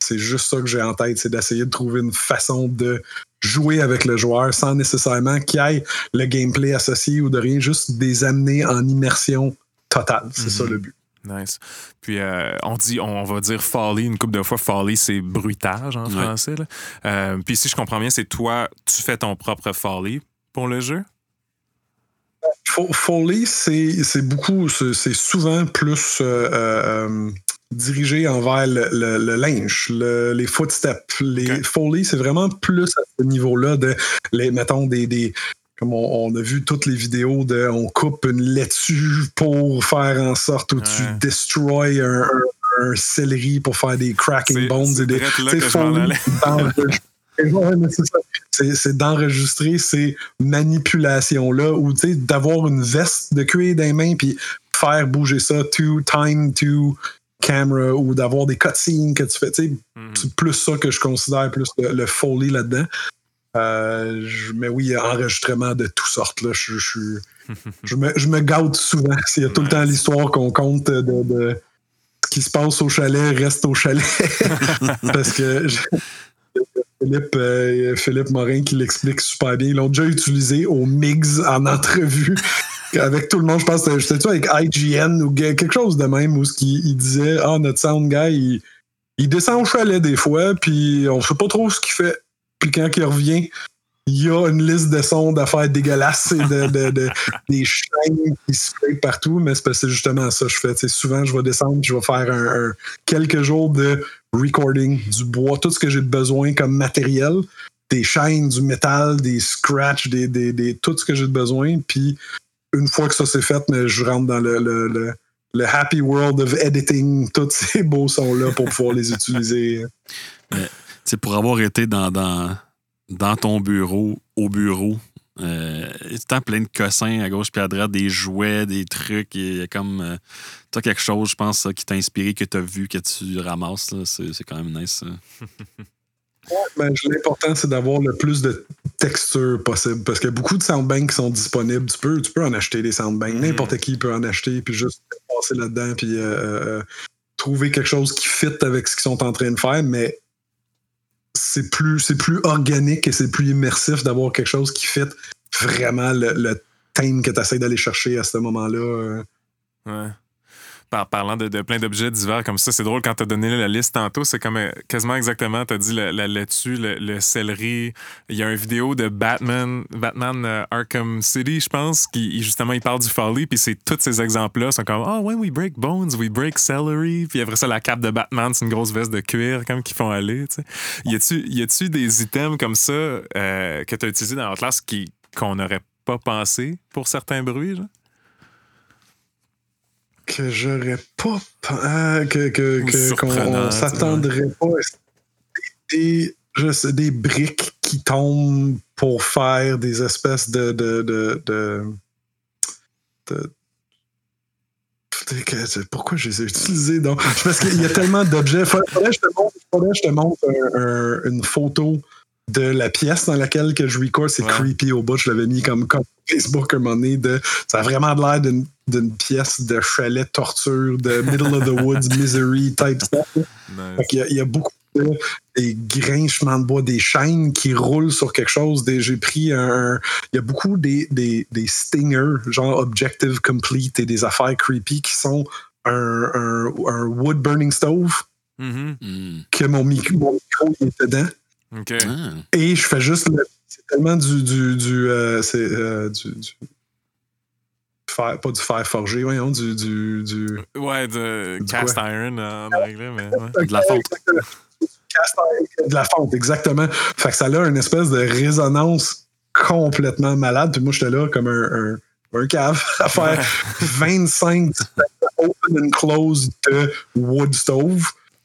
c'est juste ça que j'ai en tête, c'est d'essayer de trouver une façon de jouer avec le joueur sans nécessairement qu'il y ait le gameplay associé ou de rien, juste des amener en immersion totale. C'est ça le but. Nice. Puis euh, on dit, on va dire folly une couple de fois. Folly, c'est bruitage en Ouais. français. là. Euh, puis si je comprends bien, c'est toi, tu fais ton propre folly pour le jeu? Fo- Foley, c'est beaucoup, c'est souvent plus euh, euh, dirigé envers le, le- le linge, le- les footsteps. Les Ok. Foley, c'est vraiment plus à ce niveau-là de, les, mettons, des. des comme on, on a vu toutes les vidéos de on coupe une laitue pour faire en sorte où tu destroy un, un- un céleri pour faire des cracking bones c'est et des. c'est d'enregistrer ces manipulations-là ou d'avoir une veste de cuir dans les mains puis faire bouger ça to time to camera ou d'avoir des cutscenes que tu fais. Mhm. C'est plus ça que je considère plus le, le foley là-dedans. Euh, je- mais oui, il y a enregistrement de toutes sortes. Là. Je, je, je, me, je me gâte souvent. Il y a tout le temps l'histoire qu'on compte de, de ce qui se passe au chalet reste au chalet. Parce que Philippe, euh, Philippe Morin qui l'explique super bien. Ils l'ont déjà utilisé au MIGS en entrevue. Avec tout le monde, je pense que c'était avec IGN ou quelque chose de même où ce qu'il- il disait Ah, notre sound guy, il, il descend au chalet des fois, puis on sait pas trop ce qu'il fait. Puis quand il revient, il y a une liste de sons d'affaires dégueulasses et de, de- de- des chaînes qui se partout, mais c'est parce que justement ça que je fais. Souvent, je vais descendre, je vais faire un, un- quelques jours de recording, du bois, tout ce que j'ai besoin comme matériel, des chaînes, du métal, des scratchs, des, des- des- tout ce que j'ai besoin. Puis une fois que ça c'est fait, mais je rentre dans le, le- le- le happy world of editing tous ces beaux sons-là pour pouvoir les utiliser. C'est pour avoir été dans, dans, dans ton bureau, au bureau, euh, tant plein de cossins à gauche puis à droite, des jouets, des trucs. Il y a comme. Euh, toi, quelque chose, je pense, qui t'a inspiré, que tu as vu, que tu ramasses. C'est quand même nice. ben, L'important, c'est d'avoir le plus de texture possible. Parce qu'il y a beaucoup de soundbanks qui sont disponibles. Tu peux, tu peux en acheter des soundbanks. Mm. N'importe qui peut en acheter, puis juste passer là-dedans, puis euh, euh, trouver quelque chose qui fit avec ce qu'ils sont en train de faire. Mais c'est plus, c'est plus organique et c'est plus immersif d'avoir quelque chose qui fit vraiment le, le thème que tu essaies d'aller chercher à ce moment-là. Euh. Par parlant de, plein d'objets divers comme ça. C'est drôle quand tu as donné la liste tantôt, c'est comme euh, quasiment exactement, tu as dit la, laitue, le, céleri. Il y a une vidéo de Batman, Batman euh, Arkham City, je pense, qui justement il parle du folly, puis c'est tous ces exemples-là sont comme Oh, when we break bones, we break celery. Puis après ça, la cape de Batman, c'est une grosse veste de cuir, comme qu'ils font aller. Tu sais. Y a-tu des items comme ça euh, que tu as utilisés dans la qui, qu'on n'aurait pas pensé pour certains bruits? Que j'aurais pas euh, que que qu'on s'attendrait pas. Des des briques qui tombent pour faire des espèces de de de, de, pourquoi je les ai utilisés donc? Parce qu'il y a tellement d'objets. Faudrait que je te montre, je te montre une photo de la pièce dans laquelle que je record, c'est creepy au bout. Je l'avais mis comme, comme Facebook un moment donné. De, ça a vraiment l'air d'une pièce de chalet torture, de middle of the woods misery type stuff. Il, y a, beaucoup de des grinchements de bois, des chaînes qui roulent sur quelque chose. J'ai pris un. Il y a beaucoup des, des, des, stingers, genre Objective Complete et des affaires creepy qui sont un, un, un wood burning stove. Mm-hmm. Que mon micro, mon micro il est dedans. Ah. Et je fais juste C'est tellement du. du, du euh, c'est euh, du, du pas du fer forgé, voyons, du. du, du ouais, de cast iron en anglais, mais. Ouais. De la fonte. Cast iron, de la fonte, exactement. Fait que ça a une espèce de résonance complètement malade. Puis moi, j'étais là comme un, un, un cave à faire 25 open and close de wood stove.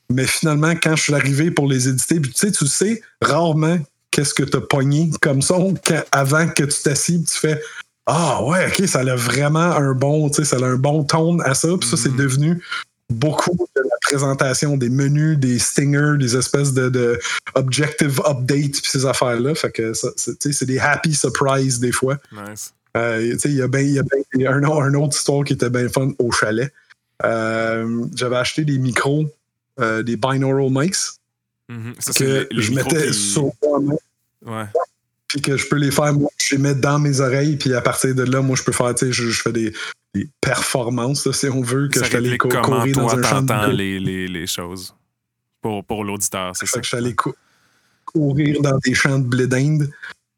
Mais finalement, quand je suis arrivé pour les éditer, tu sais, tu sais rarement qu'est-ce que tu as pogné comme son avant que tu t'assises, tu fais Ah ouais, ok, ça a vraiment un bon, tu sais, ça a un bon ton à ça. Puis ça, c'est mm-hmm. devenu beaucoup de la présentation des menus, des stingers, des espèces de, objective update, puis ces affaires-là. Fait que c'est des happy surprises des fois. Nice. Euh, il y a, ben, y a ben, un, un, autre histoire qui était bien fun au chalet. Euh, j'avais acheté des micros euh, des binaural mics mm-hmm. que je mettais sur moi ouais. Puis que je peux les faire, moi, je les mets dans mes oreilles, puis à partir de là, moi, je peux faire, tu sais, je, fais des, des performances, si on veut, que je suis allé courir dans un champ de... les, les, les choses pour, pour l'auditeur, c'est ça? que je suis allé courir dans des champs de blé d'Inde.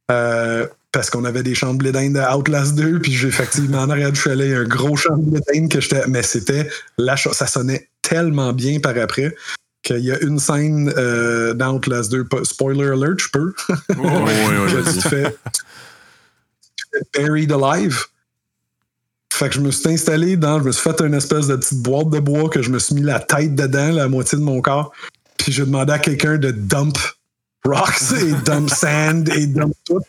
Euh, parce qu'on avait des champs de blé d'Inde à Outlast 2, puis j'ai effectivement en arrière du chalet un gros champ de blé d'Inde que j'étais. Mais c'était la chose, ça sonnait tellement bien par après qu'il y a une scène euh, dans Outlast 2, spoiler alert, je peux. oui, oui, oui. tu, fais, tu fais Buried Alive. Fait que je me suis installé dans, je me suis fait une espèce de petite boîte de bois que je me suis mis la tête dedans, la moitié de mon corps. Puis j'ai demandé à quelqu'un de dump rocks et dump sand et dump tout.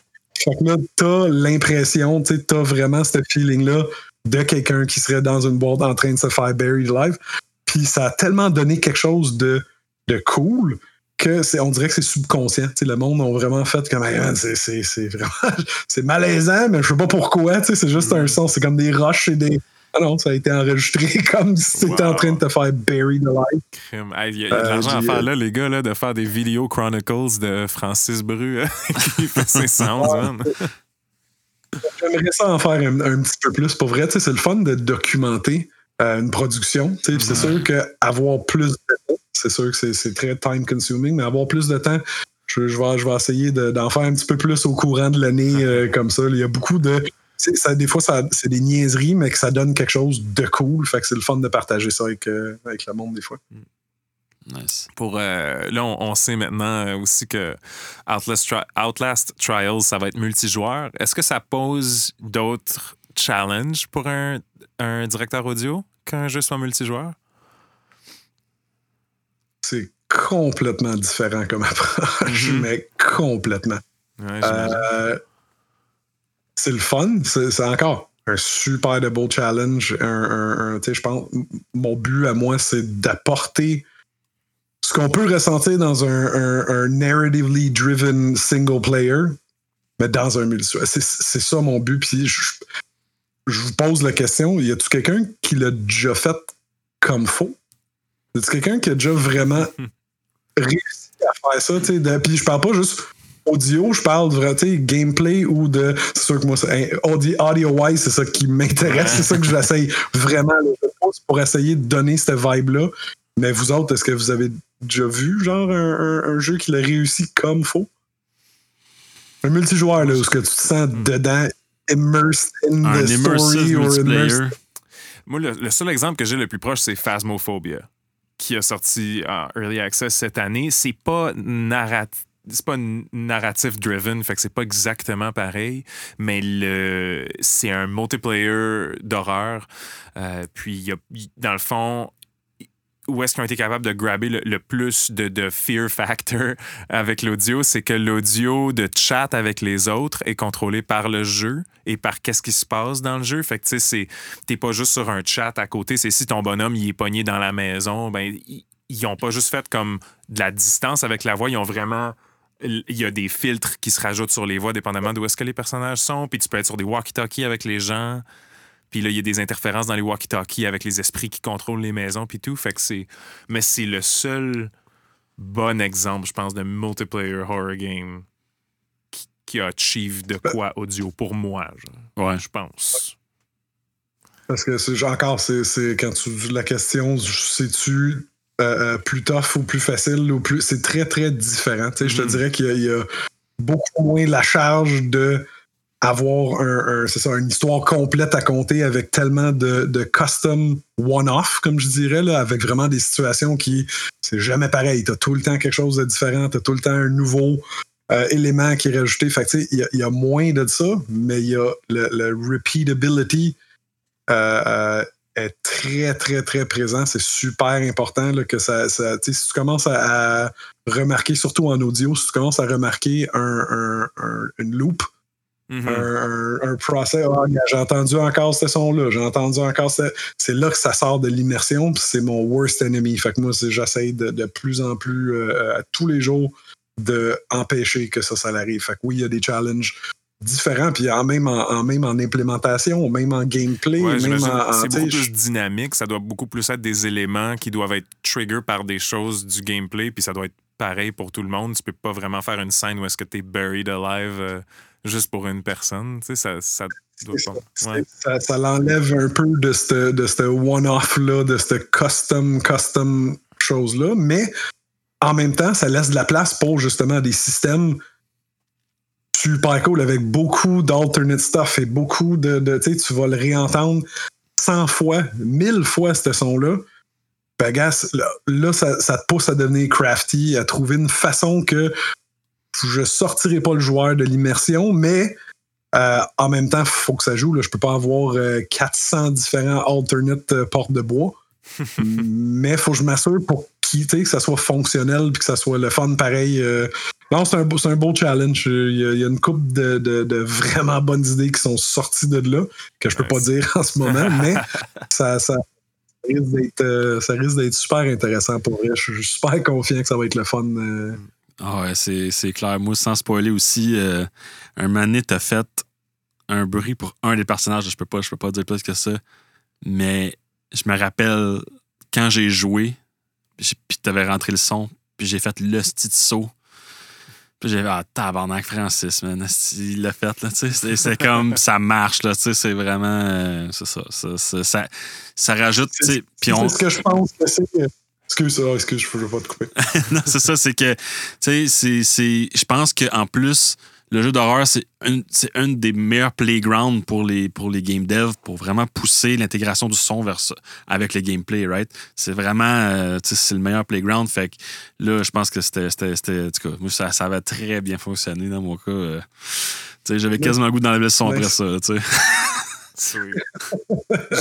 Fait que là, t'as l'impression, tu t'as vraiment ce feeling-là de quelqu'un qui serait dans une boîte en train de se faire buried alive. Puis ça a tellement donné quelque chose de, de cool que c'est, on dirait que c'est subconscient. le monde a vraiment fait comme c'est, c'est, c'est vraiment c'est malaisant, mais je sais pas pourquoi. C'est juste un son, c'est comme des roches et des. Ah non, ça a été enregistré comme si tu étais en train de te faire bury the life. Il y a, de euh, l'argent à faire là, les gars, là, de faire des vidéos chronicles de Francis Bru hein, qui fait ses sounds. J'aimerais ça en faire un, un, petit peu plus. Pour vrai, c'est le fun de documenter euh, une production. C'est sûr qu'avoir plus de temps, c'est sûr que c'est très time consuming, mais avoir plus de temps, je, je, vais, je vais essayer d'en faire un petit peu plus au courant de l'année euh, comme ça. Il y a beaucoup de. Ça, des fois, c'est des niaiseries, mais que ça donne quelque chose de cool. Fait que c'est le fun de partager ça avec, euh, avec le monde des fois. Mm. Nice. Pour, là, on, sait maintenant aussi que Outlast, Outlast Trials, ça va être multijoueur. Est-ce que ça pose d'autres challenges pour un un directeur audio qu'un jeu soit multijoueur? C'est complètement différent comme approche, Mhm. mais complètement. Ouais. Euh, c'est le fun. C'est encore un super de beau challenge. Un, je pense, mon but à moi, c'est d'apporter ce qu'on peut ressentir dans un, narratively driven single player, mais dans un multijoueur. C'est ça mon but. Puis je, je vous pose la question y a-tu quelqu'un qui l'a déjà fait comme faux? Y a-tu quelqu'un qui a déjà vraiment réussi à faire ça Puis je parle pas juste audio, je parle de vrai, tu sais, gameplay ou de. C'est sûr que moi, audio-wise, c'est ça qui m'intéresse. C'est ça que j'essaye vraiment. pour essayer de donner cette vibe-là. Mais vous autres, est-ce que vous avez déjà vu, genre, un, un- un jeu qui l'a réussi comme faux? Un multijoueur, là, où est-ce que tu te sens dedans, immersed in Un the story or immersed. Moi, le, le seul exemple que j'ai le plus proche, c'est Phasmophobia, qui a sorti en Early Access cette année. C'est pas narratif. C'est pas n- narrative driven, fait que c'est pas exactement pareil, mais le c'est un multiplayer d'horreur. Euh, puis y a, dans le fond, où est-ce qu'ils ont été capables de grabber le, plus de, fear factor avec l'audio, c'est que l'audio de chat avec les autres est contrôlé par le jeu et par qu'est-ce qui se passe dans le jeu. Fait que tu sais, t'es pas juste sur un chat à côté, c'est si ton bonhomme il est pogné dans la maison, ben ils, ils ont pas juste fait comme de la distance avec la voix, ils ont vraiment il y a des filtres qui se rajoutent sur les voix dépendamment d'où est-ce que les personnages sont, puis tu peux être sur des walkie-talkies avec les gens. Puis là, il y a des interférences dans les walkie-talkies avec les esprits qui contrôlent les maisons, puis tout. Fait que c'est. Mais c'est le seul bon exemple, je pense, de multiplayer horror game qui, qui a achieve de quoi audio pour moi, genre, Ouais. je pense. Parce que c'est encore, c'est, c'est quand tu la question, sais-tu euh, euh, plus tough ou plus facile ou plus. C'est très, très différent. Je te Mhm. dirais qu'il y a, il y a beaucoup moins la charge de avoir un, ça, une histoire complète à compter avec tellement de, de custom one-off, comme je dirais, là, avec vraiment des situations qui c'est jamais pareil. Tu as tout le temps quelque chose de différent, tu as tout le temps un nouveau euh, élément qui est rajouté. Fait il y, a- il y a moins de ça, mais il y a le, le repeatability euh, euh, est très, très, très présent. C'est super important là, que ça. ça tu sais, si tu commences à, à remarquer, surtout en audio, si tu commences à remarquer un, un- un- une loop, Mhm. un, procès, Ah, j'ai entendu encore ce son-là, j'ai entendu encore ce. C'est là que ça sort de l'immersion, puis c'est mon worst enemy. Fait que moi, j'essaie de, de plus en plus, euh, à tous les jours, de empêcher que ça, ça arrive. Fait que oui, il y a des challenges différents, puis en même en, en- même en implémentation, même en gameplay, Ouais, même en. c'est beaucoup plus dynamique. Ça doit beaucoup plus être des éléments qui doivent être trigger par des choses du gameplay, puis ça doit être pareil pour tout le monde. Tu peux pas vraiment faire une scène où est-ce que tu es buried alive euh, juste pour une personne. Tu sais, ça, ça ça, Ouais. ça, ça l'enlève un peu de ce de ce one-off-là, de ce custom, custom chose-là, mais en même temps, ça laisse de la place pour justement des systèmes super cool avec beaucoup d'alternate stuff et beaucoup de. de tu sais, tu vas le réentendre 100 fois, 1000 fois ce son-là. Ben, là, là, ça, ça te pousse à devenir crafty, à trouver une façon que je sortirai pas le joueur de l'immersion, mais euh, en même temps, il faut que ça joue. Là. Je peux pas avoir euh, 400 différents alternate euh, portes de bois. mais il faut que je m'assure pour quitter, que ça soit fonctionnel puis que ça soit le fun pareil. Non, c'est un, beau- un beau challenge. Il y a, il y a une couple de, de- de vraiment bonnes idées qui sont sorties de là, que je peux pas dire en ce moment, mais ça, ça risque d'être euh, ça risque d'être super intéressant pour vrai. Je suis super confiant que ça va être le fun. euh. Ah ouais, c'est clair. Moi, sans spoiler aussi, euh, un mané t'a fait un bruit pour un des personnages. Je peux pas, je peux pas dire plus que ça. Mais je me rappelle quand j'ai joué, puis t'avais rentré le son, puis j'ai fait le petit saut. Puis j'ai ah, tabarnak, Francis, man, il l'a fait, là, tu sais. C'est- C'est comme, ça marche, là, tu sais, c'est vraiment, euh, c'est ça, ça, ça, ça, rajoute, tu sais. Puis on, C'est ce que je pense que c'est. Excuse, ah, excuse, je ne veux pas te couper. non, c'est ça, c'est que, tu sais, c'est- c'est. Je pense qu'en plus, le jeu d'horreur, c'est une des meilleurs playgrounds pour les, pour les game devs pour vraiment pousser l'intégration du son vers ça, avec le gameplay, right? C'est vraiment, euh, tu sais, c'est le meilleur playground. Fait que là, je pense que c'était, en tout cas, moi, ça, ça avait très bien fonctionné dans mon cas. euh. tu sais, j'avais quasiment le goût d'enlever le son après ça, tu sais.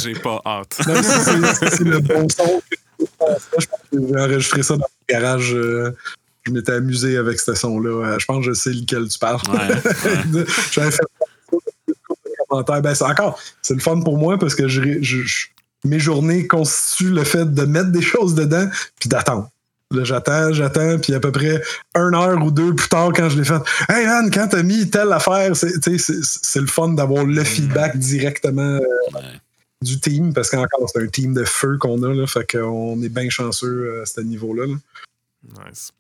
J'ai pas hâte. C'est le bon son. Je pense que j'ai enregistré ça dans le garage. euh, je m'étais amusé avec ce son-là. Euh, Je pense que je sais lequel tu parles. Ouais, ouais. J'avais fait commentaires. Ben, c'est encore, c'est le fun pour moi parce que je, je- je- mes journées constituent le fait de mettre des choses dedans puis d'attendre. Là, j'attends, j'attends, puis à peu près une heure ou deux plus tard, quand je l'ai fait, Hey man, quand t'as mis telle affaire, c'est, tu sais, c'est, c'est le fun d'avoir le feedback directement euh, Ouais. du team, parce qu'encore, c'est un team de feu qu'on a, là, fait qu'on est bien chanceux euh, à ce niveau-là. là. Nice.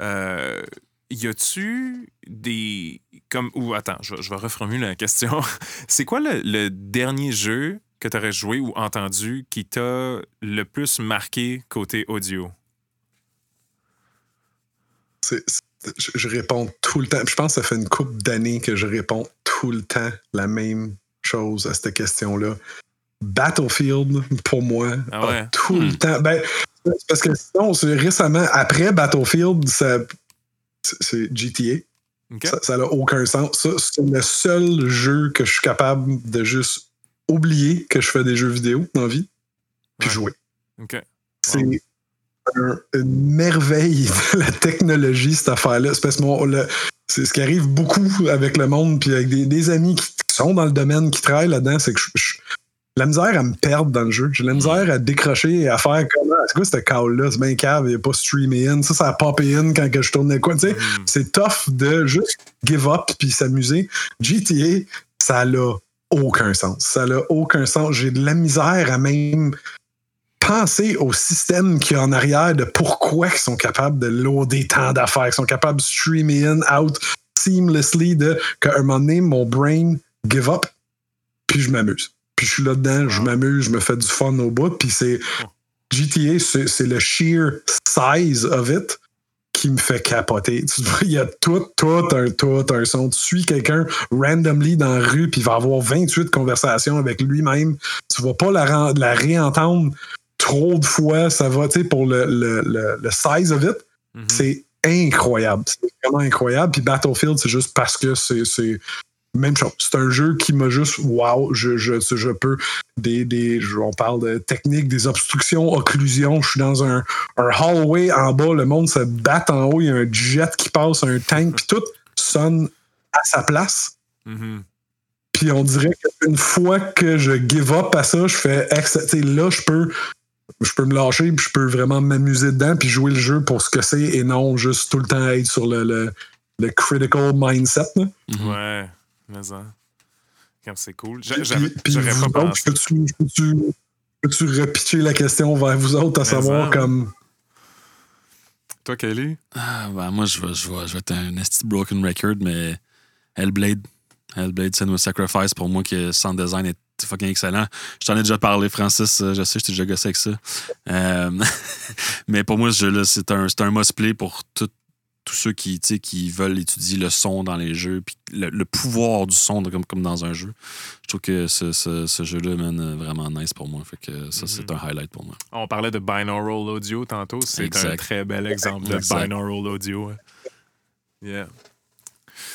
Euh, y a-tu des. Comme, ou attends, je, je vais reformuler la question. C'est quoi le, le dernier jeu que tu aurais joué ou entendu qui t'a le plus marqué côté audio? C'est- c'est- je, je réponds tout le temps. Je pense que ça fait une couple d'années que je réponds tout le temps la même chose à cette question-là. Battlefield, pour moi, Ah ouais? tout le Hmm. temps. Ben, c'est parce que sinon, récemment, après Battlefield, c'est GTA. Ça n'a aucun sens. C'est le seul jeu que je suis capable de juste oublier que je fais des jeux vidéo dans la vie, puis Ouais. jouer. C'est un- une merveille de la technologie, cette affaire-là. C'est parce que mon- le- c'est ce qui arrive beaucoup avec le monde, puis avec des, des amis qui sont dans le domaine, qui travaillent là-dedans, c'est que je, je- la misère à me perdre dans le jeu. J'ai la misère à décrocher et à faire comment? C'est quoi ce call-là? C'est bien cave, il a pas streamé in. Ça, ça a popé in quand que je tournais quoi. Tu sais, Mhm. c'est tough de juste give up puis s'amuser. GTA, ça n'a aucun sens. Ça n'a aucun sens. J'ai de la misère à même penser au système qui est en arrière de pourquoi ils sont capables de loader tant d'affaires, ils sont capables de streamer in, out seamlessly, de qu'à un moment donné, mon brain give up, puis je m'amuse. Puis je suis là-dedans, je Wow. m'amuse, je me fais du fun au bout, puis c'est GTA, c'est le sheer size of it qui me fait capoter. Tu vois, Il y a tout, tout un, tout un son. Tu suis quelqu'un randomly dans la rue, puis il va avoir 28 conversations avec lui-même. Tu vas pas la, réentendre trop de fois. Ça va, tu sais, pour le, le, le, le size of it, Mhm. c'est incroyable. C'est vraiment incroyable. Puis Battlefield, c'est juste parce que c'est. Même chose. C'est un jeu qui m'a juste wow, je, je, je peux des, des on parle de technique, des obstructions, occlusions. Je suis dans un, un hallway en bas, le monde se bat en haut, il y a un jet qui passe, un tank, puis tout sonne à sa place. Mhm. Puis on dirait qu'une fois que je give up à ça, je fais là, je peux, je peux me lâcher, puis je peux vraiment m'amuser dedans, puis jouer le jeu pour ce que c'est et non juste tout le temps être sur le, le, le critical mindset. là. Mhm. Ouais, mais ça. Comme c'est cool. J'aurais pas pensé. peux-tu, repitcher la question vers vous autres à Mais savoir ça. comme. Toi, Kelly? Ah, ben, moi, je vais, je, vais, je vais être un esti broken record, mais Hellblade. Hellblade Senua Sacrifice, pour moi, que son design est fucking excellent. Je t'en ai déjà parlé, Francis. euh, Je sais, je t'ai déjà gossé avec ça. Euh, mais pour moi, ce jeu-là, c'est un, c'est un must-play pour tout- tous ceux qui, qui veulent étudier le son dans les jeux, puis le, le pouvoir du son comme, comme dans un jeu. Je trouve que ce, ce, ce jeu-là, man, est vraiment nice pour moi. Fait que ça, c'est un highlight pour moi. On parlait de binaural audio tantôt. C'est un très bel exemple de Exact. binaural audio. Yeah.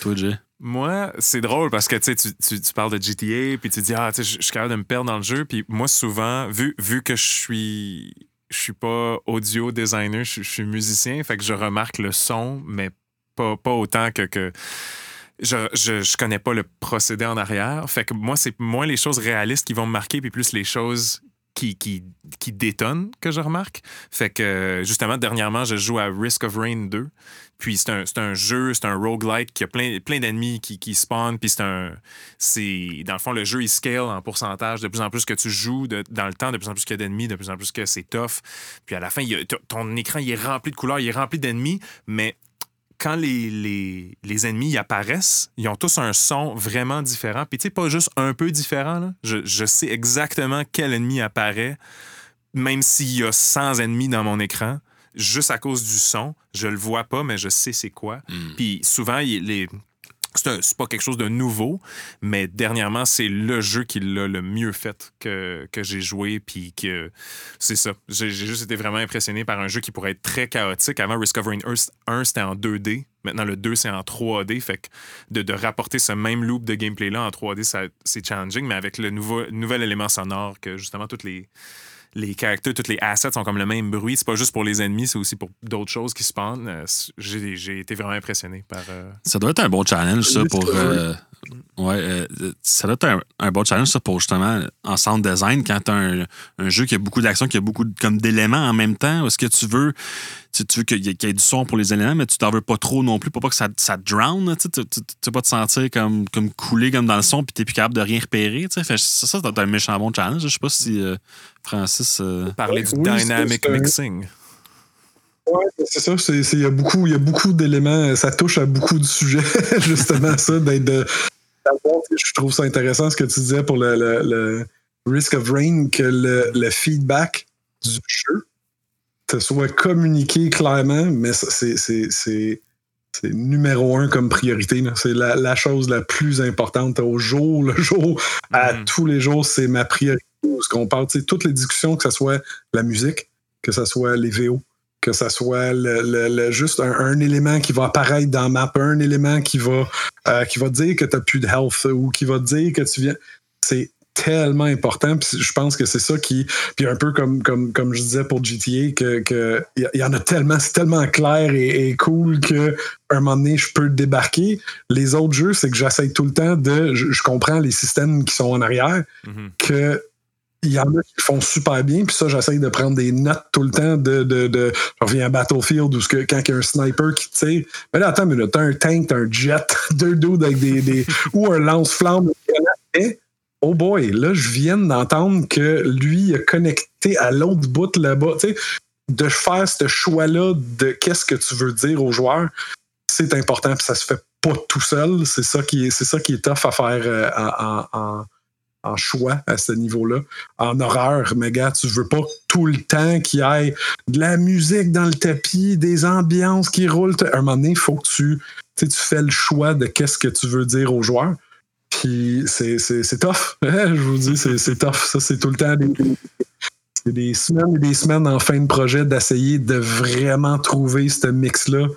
Toi, Jay? Moi, c'est drôle parce que tu, tu, tu, parles de GTA, puis tu dis, ah, tu sais, je je suis capable de me perdre dans le jeu. Puis moi, souvent, vu, vu que je suis. Je suis pas audio designer, je, suis- musicien, fait que je remarque le son, mais pas, autant que. je, je, connais pas le procédé en arrière. Fait que moi, c'est moins les choses réalistes qui vont me marquer, puis plus les choses qui, qui, qui détonnent que je remarque. Fait que, justement, dernièrement, je joue à Risk of Rain 2. Puis c'est un, jeu, c'est un roguelike qui a plein, d'ennemis qui, qui spawnent. Puis c'est un. C'est. Dans le fond, le jeu, il scale en pourcentage. De plus en plus que tu joues dans le temps, de plus en plus qu'il y a d'ennemis, de plus en plus que c'est tough. Puis à la fin, y ton écran, il est rempli de couleurs, il est rempli d'ennemis. Mais quand les, ennemis ils apparaissent, ils ont tous un son vraiment différent. Puis tu sais, pas juste un peu différent. Je, je sais exactement quel ennemi apparaît, même s'il y a 100 ennemis dans mon écran. Juste à cause du son, je le vois pas, mais je sais c'est quoi. Mm. Puis souvent, les, c'est pas quelque chose de nouveau, mais dernièrement, c'est le jeu qui l'a le mieux fait que, que j'ai joué. Puis que c'est ça. J'ai juste été vraiment impressionné par un jeu qui pourrait être très chaotique. Avant, of Rain 1, c'était en 2D. Maintenant, le 2, c'est en 3D. Fait que de, de rapporter ce même loop de gameplay-là en 3D, c'est challenging, mais avec le nouveau, nouvel élément sonore que justement toutes les les caractères, tous les assets sont comme le même bruit. C'est pas juste pour les ennemis, c'est aussi pour d'autres choses qui se passent. Euh, j'ai été vraiment impressionné par. Euh, ça doit être un bon challenge, ça, pour. Euh, ouais, ça doit être un, bon challenge, ça, pour justement, en sound design, quand tu as un, jeu qui a beaucoup d'action, qui a beaucoup comme d'éléments en même temps. Est-ce que tu veux tu, veux qu'il y, ait du son pour les éléments, mais tu t'en veux pas trop non plus pour pas que ça, ça drown. Tu ne veux pas te sentir comme, comme couler comme dans le son puis t'es plus capable de rien repérer. Fait, ça, ça c'est un méchant bon challenge. Je sais pas si euh, Francis. Euh, Parler du dynamic mixing. Oui, c'est ça. Il y a beaucoup, beaucoup d'éléments. Ça touche à beaucoup de sujets, justement, ça, d'être de. Je trouve ça intéressant ce que tu disais pour le, le Risk of Rain, que le, le feedback du jeu te soit communiqué clairement, mais c'est numéro un comme priorité. C'est la, chose la plus importante au jour, le jour, à mm-hmm. tous les jours, c'est ma priorité. Ce qu'on parle, toutes les discussions, que ce soit la musique, que ce soit les VO, que ce soit le, juste un, élément qui va apparaître dans map, un élément qui va, euh, qui va dire que tu n'as plus de health ou qui va dire que tu viens. C'est tellement important. Puis je pense que c'est ça qui. Puis un peu comme, comme, comme je disais pour GTA, que, que y, en a tellement, c'est tellement clair et, cool que un moment donné, je peux débarquer. Les autres jeux, c'est que j'essaie tout le temps de. Je, comprends les systèmes qui sont en arrière, mm-hmm. que il y en a qui font super bien, puis ça, j'essaie de prendre des notes tout le temps de. de, de je reviens à Battlefield où que, quand il y a un sniper qui tire. Mais là, attends mais t'as un tank, t'as un jet, deux dudes avec des. des ou un lance-flamme oh boy, là, je viens d'entendre que lui a connecté à l'autre bout là-bas. Tu sais, de faire ce choix-là de qu'est-ce que tu veux dire aux joueurs, c'est important, puis ça se fait pas tout seul. C'est ça qui est, c'est ça qui est tough à faire euh, en, choix à ce niveau-là. En horreur, mais gars, tu veux pas tout le temps qu'il y ait de la musique dans le tapis, des ambiances qui roulent. À un moment donné, il faut que tu, tu fais le choix de qu'est-ce que tu veux dire aux joueurs. Puis c'est tough. Je vous dis, c'est tough. Ça, c'est tout le temps des, des semaines et des semaines en fin de projet d'essayer de vraiment trouver ce mix-là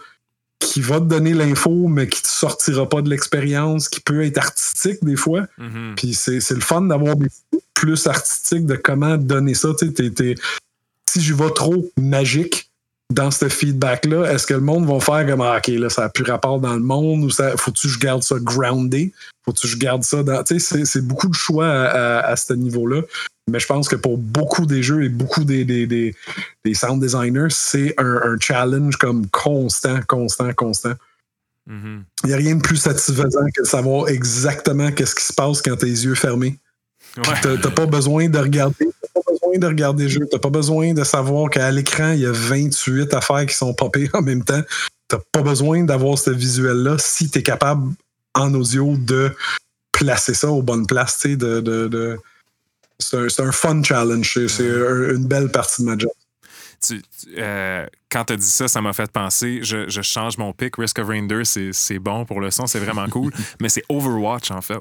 qui va te donner l'info, mais qui ne te sortira pas de l'expérience, qui peut être artistique des fois. Mm-hmm. Puis c'est le fun d'avoir des plus artistiques de comment donner ça. si je vais trop magique, dans ce feedback-là, est-ce que le monde va faire comme ah, OK, là, ça n'a plus rapport dans le monde ou ça faut-tu que je garde ça groundé? Faut-tu que je garde ça dans. Tu sais, c'est beaucoup de choix à, ce niveau-là. Mais je pense que pour beaucoup des jeux et beaucoup des, des, des, sound designers, c'est un, challenge comme constant, constant, constant. Mm-hmm. Il n'y a rien de plus satisfaisant que de savoir exactement qu'est-ce qui se passe quand tes yeux fermés. Tu n'as pas besoin de regarder de regarder le jeu. T'as pas besoin de savoir qu'à l'écran, il y a 28 affaires qui sont popées en même temps. T'as pas besoin d'avoir ce visuel-là si tu es capable en audio de placer ça aux bonnes places. De, de, C'est un, fun challenge. C'est une belle partie de ma job. Euh, quand tu as dit ça, ça m'a fait penser. Je, je, change mon pick. Risk of Rain 2, c'est bon pour le son, c'est vraiment cool. mais c'est Overwatch, en fait.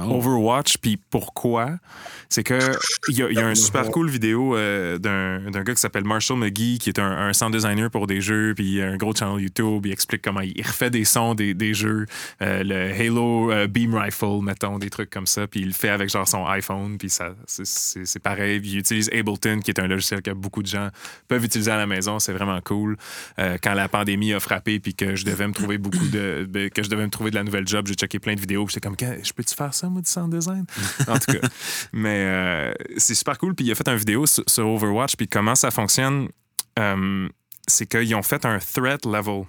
Oh. Overwatch, puis pourquoi? C'est que il y, a un super cool vidéo euh, d'un gars qui s'appelle Marshall McGee, qui est un, sound designer pour des jeux, puis un gros channel YouTube. Il explique comment il refait des sons des, jeux, euh, le Halo euh, Beam Rifle, mettons, des trucs comme ça, puis il le fait avec genre son iPhone, puis c'est pareil. il utilise Ableton, qui est un logiciel que beaucoup de gens peuvent utiliser à la maison. C'est vraiment cool. quand la pandémie a frappé, puis que je devais me trouver beaucoup de, que je devais me trouver de la nouvelle job, j'ai checké plein de vidéos, j'étais comme, je peux-tu faire ça? Ça, moi, du design. en tout cas. Mais euh, c'est super cool. Puis il a fait une vidéo sur, Overwatch. Puis comment ça fonctionne, euh, c'est qu'ils ont fait un threat level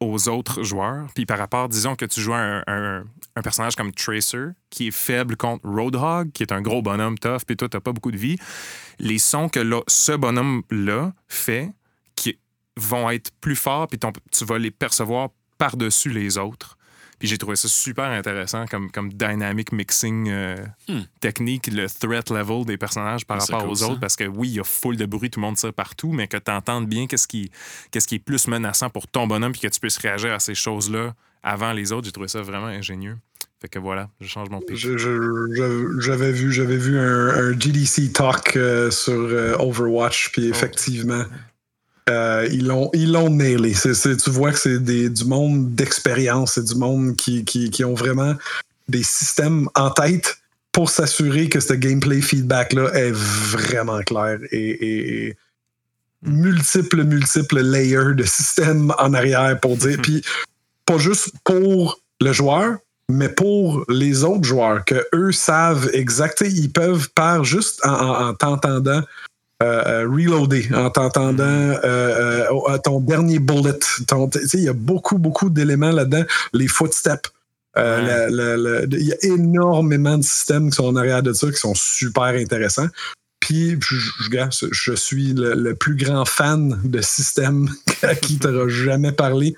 aux autres joueurs. Puis par rapport, disons que tu joues un, un, personnage comme Tracer, qui est faible contre Roadhog, qui est un gros bonhomme tough, puis toi, t'as pas beaucoup de vie. Les sons que ce bonhomme-là fait, qui vont être plus forts, puis tu vas les percevoir par-dessus les autres Puis j'ai trouvé ça super intéressant comme, comme dynamic mixing euh, Hmm. technique, le threat level des personnages par rapport cool, aux ça. autres. Parce que oui, il y a full de bruit, tout le monde tire partout, mais que tu entendes bien qu'est-ce qui, qu'est-ce qui est plus menaçant pour ton bonhomme puis que tu puisses réagir à ces choses-là avant les autres. J'ai trouvé ça vraiment ingénieux. Fait que voilà, je change mon pitch. J'avais vu, j'avais vu un, un GDC talk euh, sur euh, Overwatch, puis effectivement, euh, ils l'ont ils l'ont nailé. C'est- c'est- tu vois que c'est des- du monde d'expérience, c'est du monde qui, qui, qui ont vraiment des systèmes en tête pour s'assurer que ce gameplay feedback-là est vraiment clair et, et- et multiples, multiples layers de systèmes en arrière pour dire. Puis pas juste pour le joueur, mais pour les autres joueurs, que eux savent exactement, ils peuvent par juste en, en- en t'entendant euh, euh, reloader, en t'entendant euh, euh, ton dernier bullet. Il y a beaucoup, beaucoup d'éléments là-dedans. Les footsteps. Ouais. Il y a énormément de systèmes qui sont en arrière de ça, qui sont super intéressants. Puis, je, je- suis le, le plus grand fan de systèmes à qui tu n'auras jamais parlé.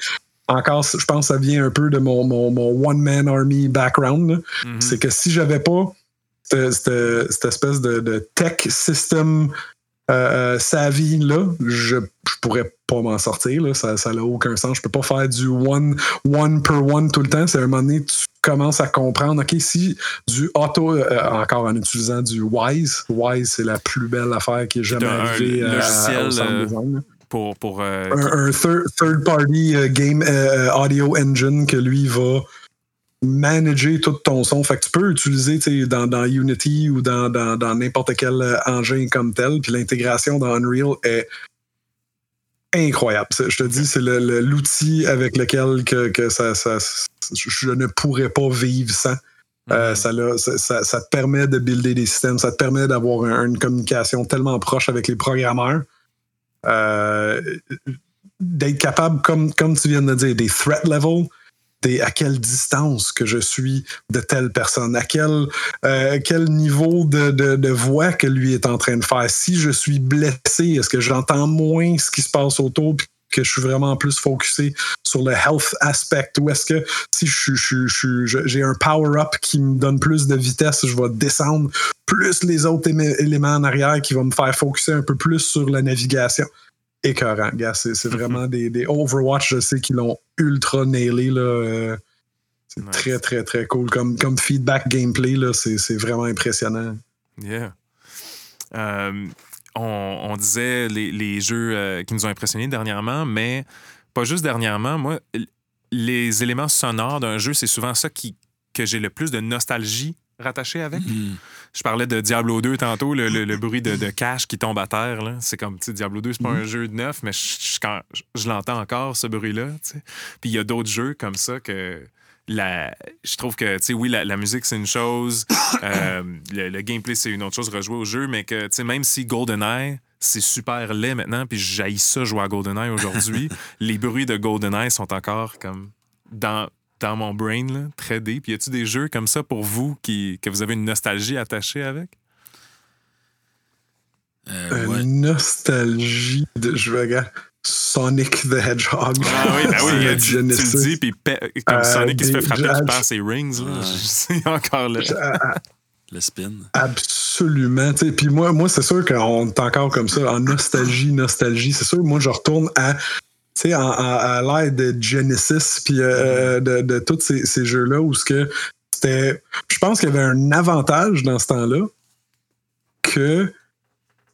Encore, je pense que ça vient un peu de mon, mon, mon one-man army background. Mhm. C'est que si j'avais pas cette, cette- cette espèce de, de tech system euh, euh, savvy là, je, je pourrais pas m'en sortir. Là. Ça n'a aucun sens. Je peux pas faire du one, one per one tout le temps. C'est à un moment donné, tu commences à comprendre, OK, si du auto, euh, encore en utilisant du Wise, Wise, c'est la plus belle affaire qui est jamais Un arrivée à- logiciel, au euh, Pour, pour, euh, un, un third, third party game audio engine que lui va manager tout ton son. Fait que tu peux utiliser dans, dans Unity ou dans, dans, dans n'importe quel euh, engin comme tel. Puis l'intégration dans Unreal est incroyable. Je te dis, c'est le- le- l'outil avec lequel que, que ça, ça- je ne pourrais pas vivre sans. Euh, Mhm. ça, ça, ça- ça te permet de builder des systèmes, ça te permet d'avoir un- une communication tellement proche avec les programmeurs. Euh, d'être capable, comme, comme tu viens de dire, des threat levels, à quelle distance que je suis de telle personne, à quel, euh, quel niveau de, de, voix que lui est en train de faire. Si je suis blessé, est-ce que j'entends moins ce qui se passe autour que je suis vraiment plus focusé sur le health aspect ou est-ce que si je, je- j'ai un power-up qui me donne plus de vitesse, je vais descendre plus les autres éléments en arrière qui vont me faire focuser un peu plus sur la navigation? Écœurant, gars. C'est, c'est vraiment des, des Overwatch, je sais qu'ils l'ont ultra nailé. Là, euh, c'est Nice. très, très, très cool. Comme, comme feedback gameplay, là, c'est, c'est vraiment impressionnant. Yeah. Euh, on, on disait les, les jeux euh, qui nous ont impressionnés dernièrement, mais pas juste dernièrement. Moi, les éléments sonores d'un jeu, c'est souvent ça qui, que j'ai le plus de nostalgie rattaché avec? Hmm. Je parlais de Diablo 2 tantôt, le, le- le bruit de, de cash qui tombe à terre. là. C'est comme, tu sais, Diablo 2, c'est pas un jeu de neuf, mais je, je- quand- je- je l'entends encore, ce bruit-là. Puis il y a d'autres jeux comme ça que la, je trouve que, tu sais, oui, la, la musique, c'est une chose, euh, le, le gameplay, c'est une autre chose, rejouer au jeu, mais que, tu sais, même si GoldenEye, c'est super laid maintenant, puis j'haïs ça jouer à GoldenEye aujourd'hui, les bruits de GoldenEye sont encore comme dans, dans mon brain, là, très deep. Y a-tu des jeux comme ça pour vous qui, que vous avez une nostalgie attachée avec? Euh, Une ouais. nostalgie de. Je regarde. Sonic the Hedgehog. Ah oui, ben oui, C'est tu, le tu Genesis. le dis, puis pe- comme Euh, Sonic qui se fait frapper perd ses rings, là, Ouais. c'est encore là. Le spin. Absolument. tu sais, Puis moi, moi c'est sûr qu'on est encore comme ça, en nostalgie, nostalgie. C'est sûr, moi, je retourne à. Tu sais, en- à l'ère de Genesis, puis euh, de, de tous ces, ces jeux-là, où ce que c'était. Je pense qu'il y avait un avantage dans ce temps-là que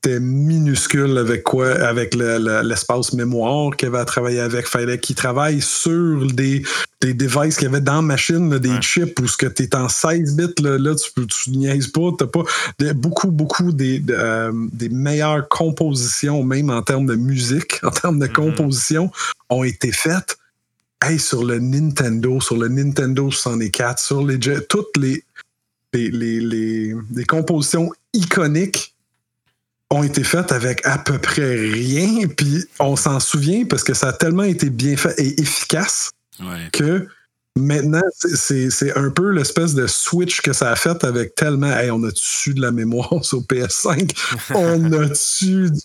c'était minuscule avec quoi, avec le- le- l'espace mémoire qu'il avait à travailler avec. Fallait qu'il travaille sur des, des devices qu'il y avait dans la machine, là, des Ouais. chips où ce que tu es en 16 bits, là, là, tu, tu niaises pas, t'as pas de- beaucoup, beaucoup des, de, euh, des meilleures compositions, même en termes de musique, en termes de Mhm. composition, ont été faites hey, sur le Nintendo, sur le Nintendo 64, sur les toutes les, les, les, les- les compositions iconiques ont été faites avec à peu près rien, puis on s'en souvient parce que ça a tellement été bien fait et efficace Ouais. que maintenant, c'est- un peu l'espèce de switch que ça a fait avec tellement. Hey, on a-tu de la mémoire sur PS5? on a-tu du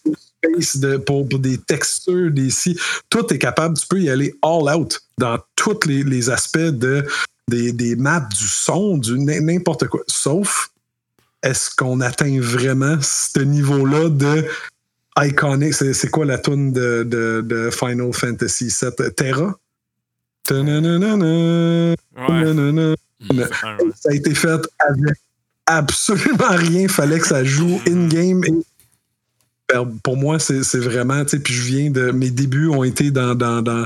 space, de, pour, pour des textures, des si? Tout est capable, tu peux y aller all out dans tous les, les aspects de, des, des maps, du son, du n'importe quoi. Sauf, est-ce qu'on atteint vraiment ce niveau-là de iconic? C'est quoi la tune de, de, de Final Fantasy VII? Terra? Ouais. ouais. Ça a été fait avec absolument rien. Fallait que ça joue in-game. Et ben, pour moi, c'est vraiment, puis je viens de. Mes débuts ont été dans, dans, dans-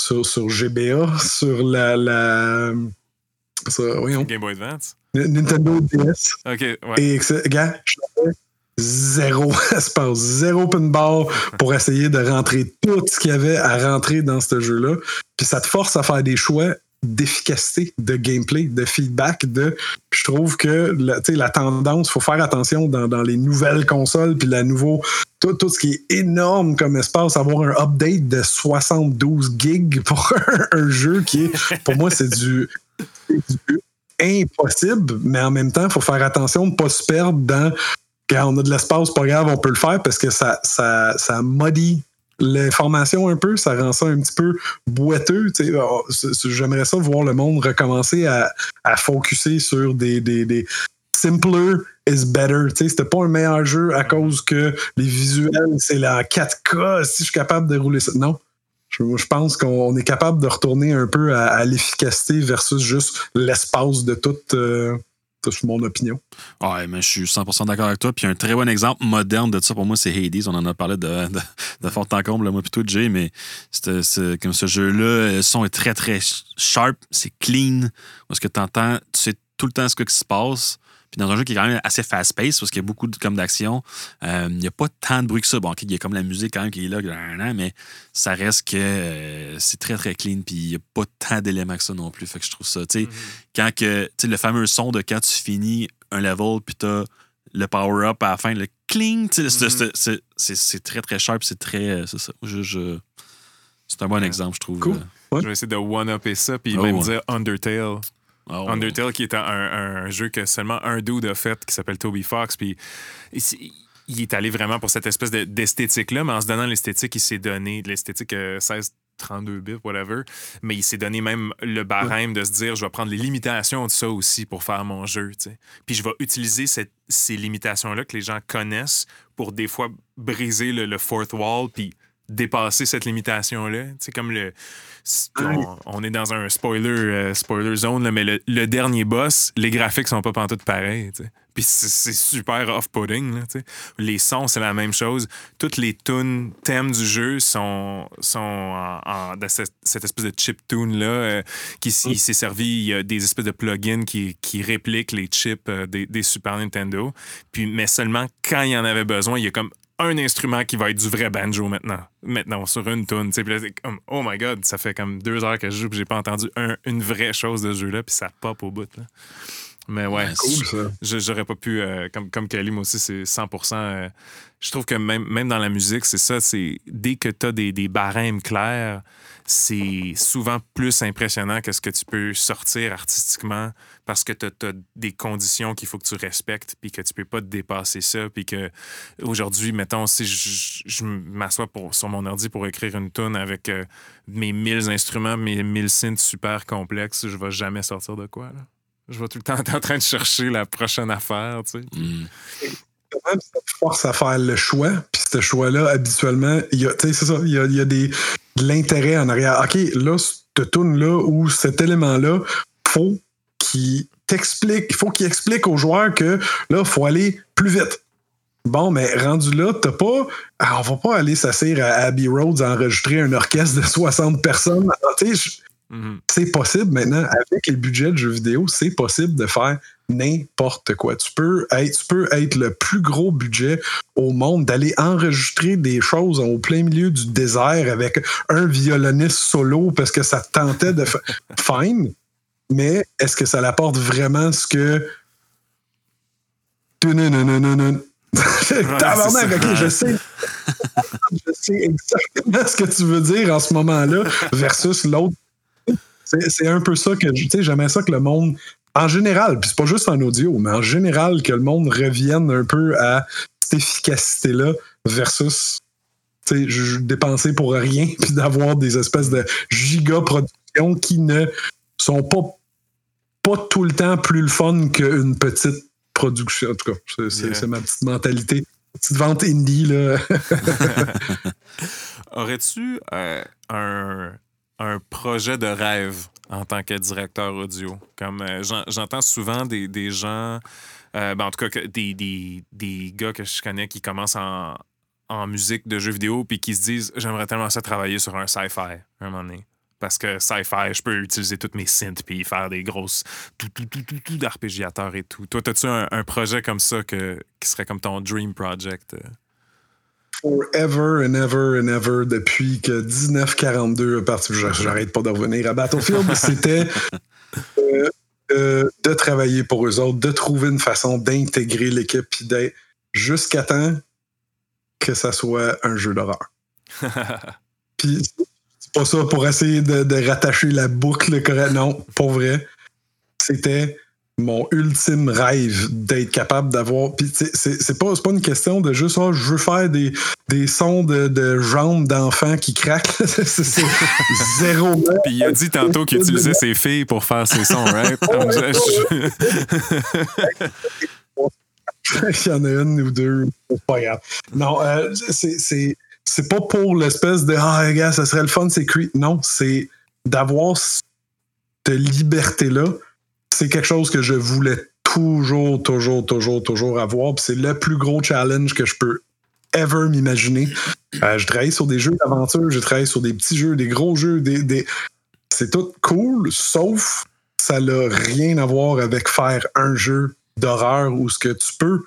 sur, sur GBA, sur la. la sur- Game Boy Advance? Nintendo DS. Ok, ouais. Et que- gars, je zéro espace, zéro pinball pour essayer de rentrer tout ce qu'il y avait à rentrer dans ce jeu-là. Puis ça te force à faire des choix d'efficacité, de gameplay, de feedback. De, Puis je trouve que la, tu sais, la tendance, il faut faire attention dans, dans les nouvelles consoles, puis la nouveau, tout, tout ce qui est énorme comme espace, avoir un update de 72 gigs pour un, un jeu qui est, pour moi, c'est du, c'est du impossible, mais en même temps, il faut faire attention de ne pas se perdre dans quand on a de l'espace, pas grave, on peut le faire parce que ça, ça, ça modifie l'information un peu, ça rend ça un petit peu boiteux. Oh, J'aimerais ça voir le monde recommencer à, à focuser sur des, des, des simpler is better. C'était pas un meilleur jeu à cause que les visuels, c'est la 4K, si je suis capable de rouler ça. Non. Je, pense qu'on est capable de retourner un peu à, l'efficacité versus juste l'espace de toute, euh, toute mon opinion. Ouais, mais je suis 100% d'accord avec toi. Puis un très bon exemple moderne de ça pour moi, c'est Hades. On en a parlé de, fort en comble, moi plutôt Jay, mais c'est, c'est- comme ce jeu-là, le son est très très sharp, c'est clean. Parce que tu entends, tu sais tout le temps ce qui se passe. Puis dans un jeu qui est quand même assez fast-paced, parce qu'il y a beaucoup de, comme d'action, euh, il n'y a pas tant de bruit que ça. Bon, ok, il y a comme la musique quand même qui est là, mais ça reste que euh, c'est très très clean. Puis il n'y a pas tant d'éléments que ça non plus. Fait que je trouve ça, tu sais, quand que, tu sais, le fameux son de quand tu finis un level, puis t'as le power-up à la fin, le cling, tu sais, c'est- très très sharp, c'est très. euh, C'est ça. Je- je- c'est un bon Ouais. exemple, je trouve. Cool. Je vais essayer de one-upper ça, puis Oh, même ouais. dire Undertale. Ah. Undertale, qui est un, jeu que seulement un dude a fait, qui s'appelle Toby Fox. Puis il, est allé vraiment pour cette espèce de- d'esthétique-là, mais en se donnant l'esthétique, il s'est donné de l'esthétique euh, 16. 32 bits, whatever. Mais il s'est donné même le barème de se dire je vais prendre les limitations de ça aussi pour faire mon jeu. Puis je vais utiliser cette- ces limitations-là que les gens connaissent pour des fois briser le, le fourth wall puis dépasser cette limitation-là. C'est comme le. On, on est dans un spoiler, euh, spoiler zone, là, mais le, le dernier boss, les graphiques sont pas pantoute pareils. tu sais. Puis c'est super off-putting. là. Les sons, c'est la même chose. Toutes les tunes, thèmes du jeu sont, sont en, en- dans cette, cette espèce de chip tune-là euh, qui il s'est servi. Il y a des espèces de plugins qui, qui répliquent les chips euh, des, des Super Nintendo. Puis, mais seulement quand il y en avait besoin, il y a comme un instrument qui va être du vrai banjo maintenant. Maintenant, sur une tune. comme, oh my god, ça fait comme deux heures que je joue puis j'ai pas entendu un- une vraie chose de ce jeu-là, puis ça pop au bout. là. Mais ouais, Cool, je- j'aurais pas pu, euh, comme, comme Kelly, moi aussi, c'est 100% euh, Je trouve que même, même dans la musique, c'est ça, c'est dès que tu as des, des barèmes clairs, c'est souvent plus impressionnant que ce que tu peux sortir artistiquement parce que tu as, des conditions qu'il faut que tu respectes puis que tu peux pas te dépasser ça puis que aujourd'hui, mettons, si je, je m'assois sur mon ordi pour écrire une tune avec euh, mes 1000 instruments, mes 1000 synths super complexes, je vais jamais sortir de quoi, là. Je vais tout le temps être en train de chercher la prochaine affaire, tu sais. Mm. Même ça te force à faire le choix. Puis ce choix-là, habituellement, il y a, tu sais, c'est ça, il y a, il y a des, de l'intérêt en arrière. OK, là, cette tune-là ou cet élément-là, faut qu'il t'explique, il faut qu'il explique aux joueurs que là, il faut aller plus vite. Bon, mais rendu là, t'as pas. ah, on va pas aller s'asseoir à Abbey Roads à enregistrer un orchestre de 60 personnes. Ah, Mhm. c'est possible maintenant, avec les budgets de jeux vidéo, c'est possible de faire n'importe quoi. Tu peux, être, tu peux être le plus gros budget au monde, d'aller enregistrer des choses au plein milieu du désert avec un violoniste solo parce que ça te tentait de faire. Fine, mais est-ce que ça l'apporte vraiment ce que. Tabarnak, c'est ok, je sais. je sais exactement ce que tu veux dire en ce moment-là versus l'autre. C'est un peu ça que tu sais, j'aimerais ça que le monde, en général, puis c'est pas juste en audio, mais en général, que le monde revienne un peu à cette efficacité-là versus tu sais, je- dépenser pour rien, puis d'avoir des espèces de giga productions qui ne sont pas, pas tout le temps plus le fun qu'une petite production. En tout cas, c'est c'est- Yeah. c'est ma petite mentalité. Petite vente indie, là. Aurais-tu euh, un, un projet de rêve en tant que directeur audio? Comme euh, j'en- j'entends souvent des, gens, euh, ben, en tout cas des gars que je connais qui commencent en, en musique de jeux vidéo puis qui se disent j'aimerais tellement ça travailler sur un sci-fi à un moment donné. Parce que sci-fi, je peux utiliser toutes mes synths puis faire des grosses tout, tout, tout, tout, tout d'arpégiateurs et tout. Toi, as-tu un, un projet comme ça que, qui serait comme ton dream project? euh? Forever and ever and ever depuis que 1942 est parti. J'arrête pas de revenir à Battlefield. C'était euh, euh, de travailler pour eux autres, de trouver une façon d'intégrer l'équipe puis d'être jusqu'à temps que ça soit un jeu d'horreur. Puis c'est pas ça pour essayer de, de rattacher la boucle correct. Non, pour vrai. C'était mon ultime rêve d'être capable d'avoir. Puis c'est c'est pas, pas une question de juste, ah, je veux faire des, des sons de, de jambes d'enfants qui craquent. C'est- zéro. Puis il a dit tantôt qu'il utilisait ses filles pour faire ses sons, right? Il y en a une ou deux, c'est pas grave. Non, euh, c'est- c'est pas pour l'espèce de Ah, gars, ça serait le fun, c'est creep. Non, c'est d'avoir cette liberté-là. C'est quelque chose que je voulais toujours, toujours, toujours, toujours avoir. C'est le plus gros challenge que je peux ever m'imaginer. Euh, je travaille sur des jeux d'aventure, je travaille sur des petits jeux, des gros jeux, des, c'est tout cool, sauf ça n'a rien à voir avec faire un jeu d'horreur où ce que tu peux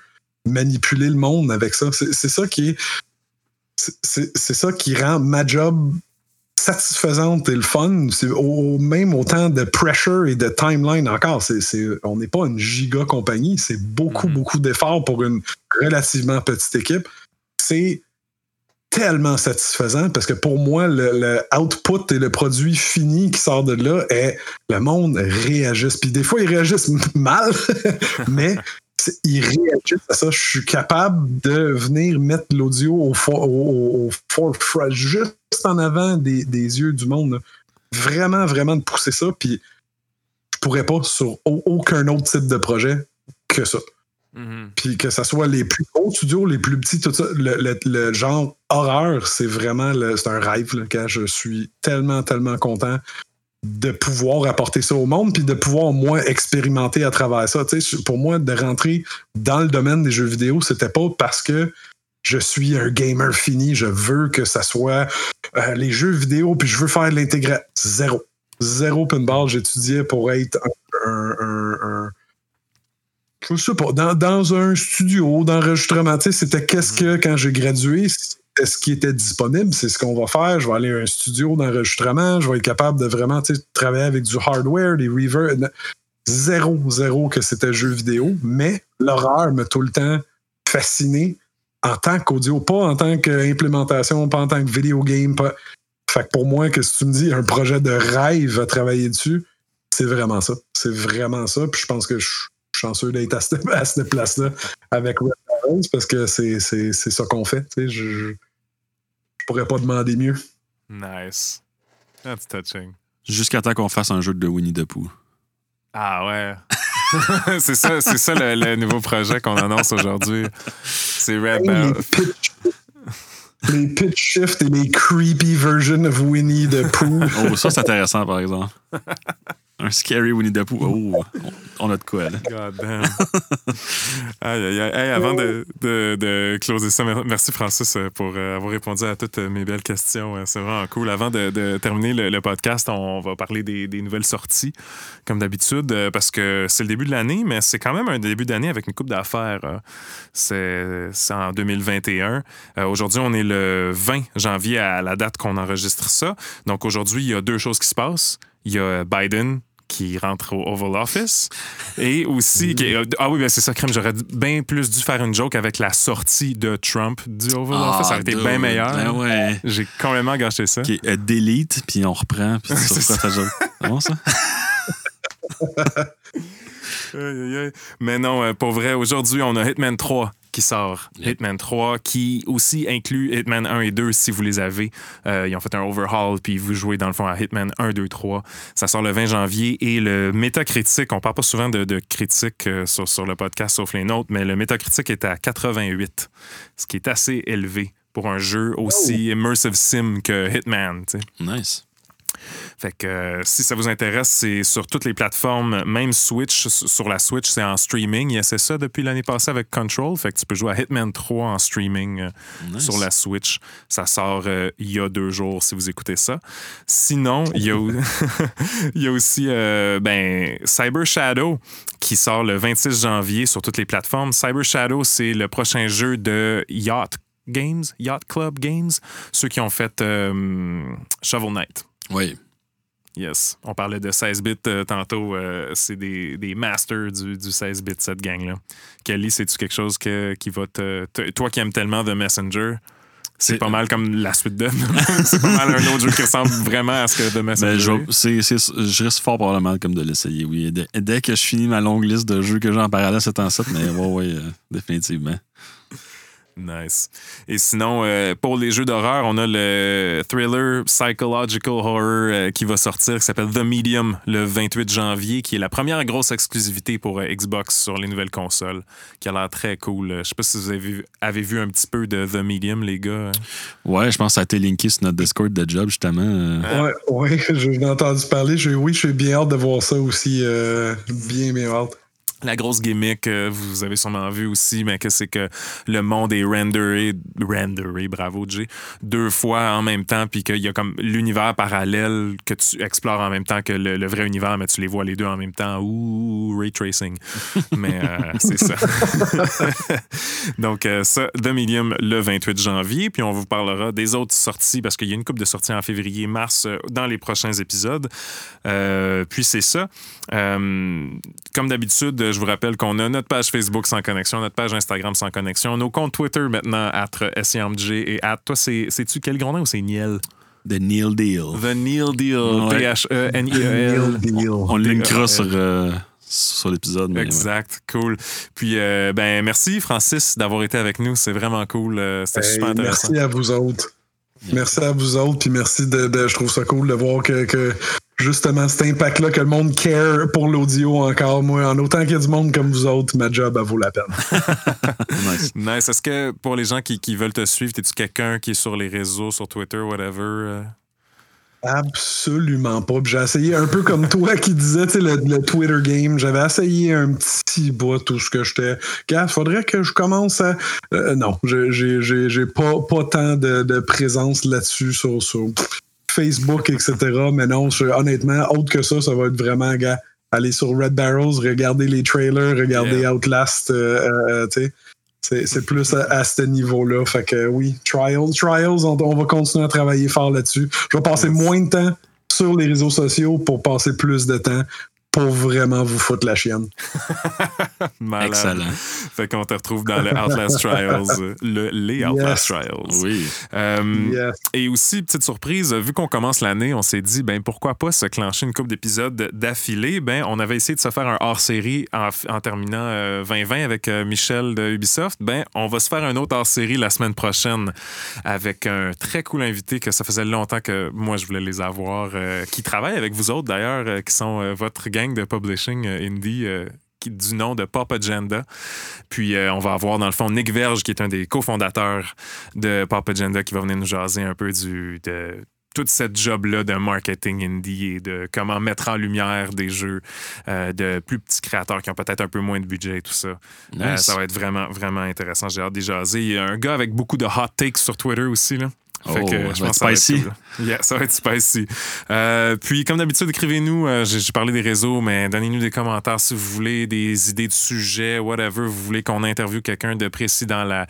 manipuler le monde avec ça. C'est ça qui est. c'est ça qui rend ma job satisfaisante et le fun. C'est au, même autant de pressure et de timeline encore. C'est c'est- on n'est pas une giga compagnie. C'est beaucoup, Mhm. beaucoup d'efforts pour une relativement petite équipe. C'est tellement satisfaisant parce que pour moi, le, le output et le produit fini qui sort de là est le monde réagisse. Puis des fois, ils réagissent mal, mais ils réagissent à ça. Je suis capable de venir mettre l'audio au, for- au, au- au forefront, juste en avant des, des yeux du monde. là. Vraiment, vraiment de pousser ça. Puis je pourrais pas sur au- aucun autre type de projet que ça. Mhm. Puis que ce soit les plus gros studios, les plus petits, tout ça, le, le- le genre horreur, c'est vraiment c'est un rêve. Là, quand je suis tellement, tellement content de pouvoir apporter ça au monde, puis de pouvoir, moi, expérimenter à travers ça. Pour moi, de rentrer dans le domaine des jeux vidéo, c'était pas parce que je suis un gamer fini, je veux que ça soit euh, les jeux vidéo, puis je veux faire de l'intégration. Zéro. Zéro pinball. J'étudiais pour être un- un- un- un je sais pas, dans, dans un studio d'enregistrement, c'était qu'est-ce que, quand j'ai gradué, c'était ce qui était disponible, c'est ce qu'on va faire. Je vais aller à un studio d'enregistrement, je vais être capable de vraiment, travailler avec du hardware, des reverb. Zéro, zéro que c'était jeu vidéo, mais l'horreur m'a tout le temps fasciné en tant qu'audio, pas en tant qu'implémentation, pas en tant que video game. Pas... Fait que pour moi, que si tu me dis un projet de rêve à travailler dessus, c'est vraiment ça. C'est vraiment ça. Puis je pense que je suis chanceux d'être à cette, à cette place-là avec Red Barrels parce que c'est c'est- c'est ça qu'on fait. tu sais. Je, je, je pourrais pas demander mieux. Nice. That's touching. Jusqu'à temps qu'on fasse un jeu de Winnie the Pooh. Ah ouais. c'est ça, c'est ça le, le nouveau projet qu'on annonce aujourd'hui. C'est Red les, pitch, les pitch shifts et les creepy versions of Winnie the Pooh. Oh, ça, c'est intéressant, par exemple. Un scary Winnie the Pooh. Oh, on a de quoi, là. God damn. aïe, aïe, aïe. Avant de, de, closer ça, mer- merci Francis euh, pour euh, avoir répondu à toutes euh, mes belles questions. Euh, C'est vraiment cool. Avant de, terminer le, podcast, on va parler des, nouvelles sorties, comme d'habitude, parce que c'est le début de l'année, mais c'est quand même un début d'année avec une coupe d'affaires. euh. C'est en 2021. Euh, Aujourd'hui, on est le 20 janvier à la date qu'on enregistre ça. Donc aujourd'hui, il y a deux choses qui se passent. Il y a Biden qui rentre au Oval Office et aussi qui- ah oui ben c'est ça crème j'aurais bien plus dû faire une joke avec la sortie de Trump du Oval Office ça aurait été bien meilleur Ben ouais. j'ai complètement gâché ça OK, euh, delete, puis on reprend, puis tu C'est reprends ta joke. C'est bon, ça? Mais non euh, pour vrai aujourd'hui on a Hitman 3 qui sort. Yep. Hitman 3, qui aussi inclut Hitman 1 et 2 si vous les avez. Euh, ils ont fait un overhaul, puis vous jouez dans le fond à Hitman 1, 2, 3. Ça sort le 20 janvier et le métacritique, on parle pas souvent de, de critiques euh, sur, sur le podcast sauf les nôtres, mais le métacritique est à 88, ce qui est assez élevé pour un jeu aussi immersive sim que Hitman. Nice. Fait que euh, si ça vous intéresse, c'est sur toutes les plateformes, même Switch, sur la Switch, c'est en streaming. Il essaie ça depuis l'année passée avec Control. Fait que tu peux jouer à Hitman 3 en streaming euh, Nice. sur la Switch. Ça sort euh, il y a deux jours si vous écoutez ça. Sinon, il y a, il y a aussi ben, Cyber Shadow qui sort le 26 janvier sur toutes les plateformes. Cyber Shadow, c'est le prochain jeu de Yacht Games, Yacht Club Games, ceux qui ont fait Shovel Knight. Oui. Yes. On parlait de 16 bits euh, tantôt. euh, c'est des, des masters du, du 16 bits, cette gang-là. Kelly, c'est-tu quelque chose que, qui va te. te- Toi qui aimes tellement The Messenger, c'est pas mal comme la suite de. c'est pas mal un autre jeu qui ressemble vraiment à ce que The Messenger. Ben, je, est. vais- c'est, c'est- je risque fort probablement comme de l'essayer, oui. Dès, dès que je finis ma longue liste de jeux que j'ai en parallèle, c'est en 7, mais ouais, ouais, euh, définitivement. Nice. Et sinon, euh, pour les jeux d'horreur, on a le thriller psychological horror euh, qui va sortir, qui s'appelle The Medium, le 28 janvier, qui est la première grosse exclusivité pour euh, Xbox sur les nouvelles consoles, qui a l'air très cool. Je sais pas si vous avez vu, avez vu un petit peu de The Medium, les gars. hein? Ouais, je pense que ça a été linké sur notre Discord de job, justement. euh. Ouais, ouais, j'ai entendu parler. Je- oui, je suis bien hâte de voir ça aussi. euh, bien, bien hâte. La grosse gimmick, vous avez sûrement vu aussi, mais que c'est que le monde est renderé, renderé, bravo Jay, deux fois en même temps, puis qu'il y a comme l'univers parallèle que tu explores en même temps que le, le vrai univers, mais tu les vois les deux en même temps. Ouh, ray tracing. mais euh, c'est ça. Donc, euh, ça, The Medium le 28 janvier, puis on vous parlera des autres sorties, parce qu'il y a une coupe de sorties en février, mars, euh, dans les prochains épisodes. Euh, puis c'est ça. Euh, comme d'habitude, je vous rappelle qu'on a notre page Facebook sans connexion, notre page Instagram sans connexion, nos comptes Twitter maintenant, at SIMG et at. Toi, c'est- c'est-tu quel grand nom ou c'est Niel? The Neil Deal. The Neil Deal. Ouais. T-H-E-N-I-E-L. On le linkera Euh, sur, euh, sur l'épisode. ouais. Exact, cool. Puis, euh, ben, merci Francis d'avoir été avec nous. C'est vraiment cool. C'était Hey, super intéressant. merci à vous autres. Merci à vous autres, puis merci de, de- Je trouve ça cool de voir que, que justement cet impact-là, que le monde care pour l'audio encore. Moi, en autant qu'il y a du monde comme vous autres, ma job, elle vaut la peine. Nice. Nice. Est-ce que pour les gens qui, qui veulent te suivre, es-tu quelqu'un qui est sur les réseaux, sur Twitter, whatever? euh? Absolument pas. J'ai essayé un peu comme toi qui disais, tu sais, le, le Twitter game. J'avais essayé un petit bout, tout ce que j'étais. Gars, faudrait que je commence à. Euh, non, j'ai- j'ai j'ai- j'ai pas, pas tant de, de présence là-dessus sur, sur Facebook, etc. Mais non, je- honnêtement, autre que ça, ça va être vraiment, gars, aller sur Red Barrels, regarder les trailers, regarder Yeah. Outlast, euh, euh, tu sais. C'est c'est plus à, à ce niveau-là. Fait que oui, Trials, Trials, on, on va continuer à travailler fort là-dessus. Je vais passer Yes. moins de temps sur les réseaux sociaux pour passer plus de temps pour vraiment vous foutre la chienne. Excellent. Fait qu'on te retrouve dans le Outlast Trials, euh, le, les Outlast Yes. Trials. Oui. Euh, Yes. Et aussi, petite surprise, vu qu'on commence l'année, on s'est dit, ben pourquoi pas se clencher une couple d'épisodes d'affilée? Ben, on avait essayé de se faire un hors-série en, en terminant euh, 2020 avec euh, Michel de Ubisoft. Ben, on va se faire un autre hors-série la semaine prochaine avec un très cool invité que ça faisait longtemps que moi je voulais les avoir, euh, qui travaille avec vous autres d'ailleurs, euh, qui sont euh, votre gang de publishing euh, indie. euh, qui- du nom de Pop Agenda. Puis euh, on va avoir dans le fond Nick Verge, qui est un des cofondateurs de Pop Agenda, qui va venir nous jaser un peu du, de toute cette job-là de marketing indie et de comment mettre en lumière des jeux euh, de plus petits créateurs qui ont peut-être un peu moins de budget et tout ça. Euh, ça va être vraiment, vraiment intéressant. J'ai hâte d'y jaser. Il y a un gars avec beaucoup de hot takes sur Twitter aussi. Là. Fait Oh, que, ça je va pense que Yeah, ça va être spicy. Euh, puis, comme d'habitude, écrivez-nous. euh, J'ai parlé des réseaux, mais donnez-nous des commentaires si vous voulez, des idées de sujets, whatever. Vous voulez qu'on interviewe quelqu'un de précis dans la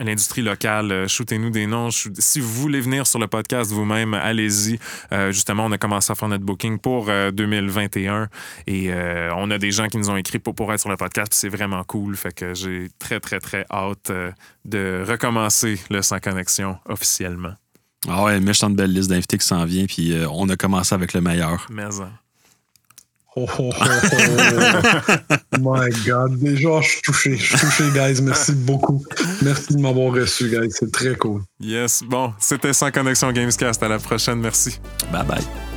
l'industrie locale. euh, Shootez-nous des noms. Si vous voulez venir sur le podcast vous-même, allez-y. Euh, justement, on a commencé à faire notre booking pour euh, 2021 et on a des gens qui nous ont écrit pour, pour être sur le podcast. C'est vraiment cool. Fait que j'ai très, très, très hâte de recommencer le Sans Connexion officiellement. Ah ouais, méchante belle liste d'invités qui s'en vient, puis euh, on a commencé avec le meilleur. Mais, euh, Oh, oh, oh, oh. My God. Déjà, je suis touché. Je suis touché, guys. Merci beaucoup. Merci de m'avoir reçu, guys. C'est très cool. Yes. Bon, c'était Sans Connexion Gamescast. À la prochaine. Merci. Bye bye.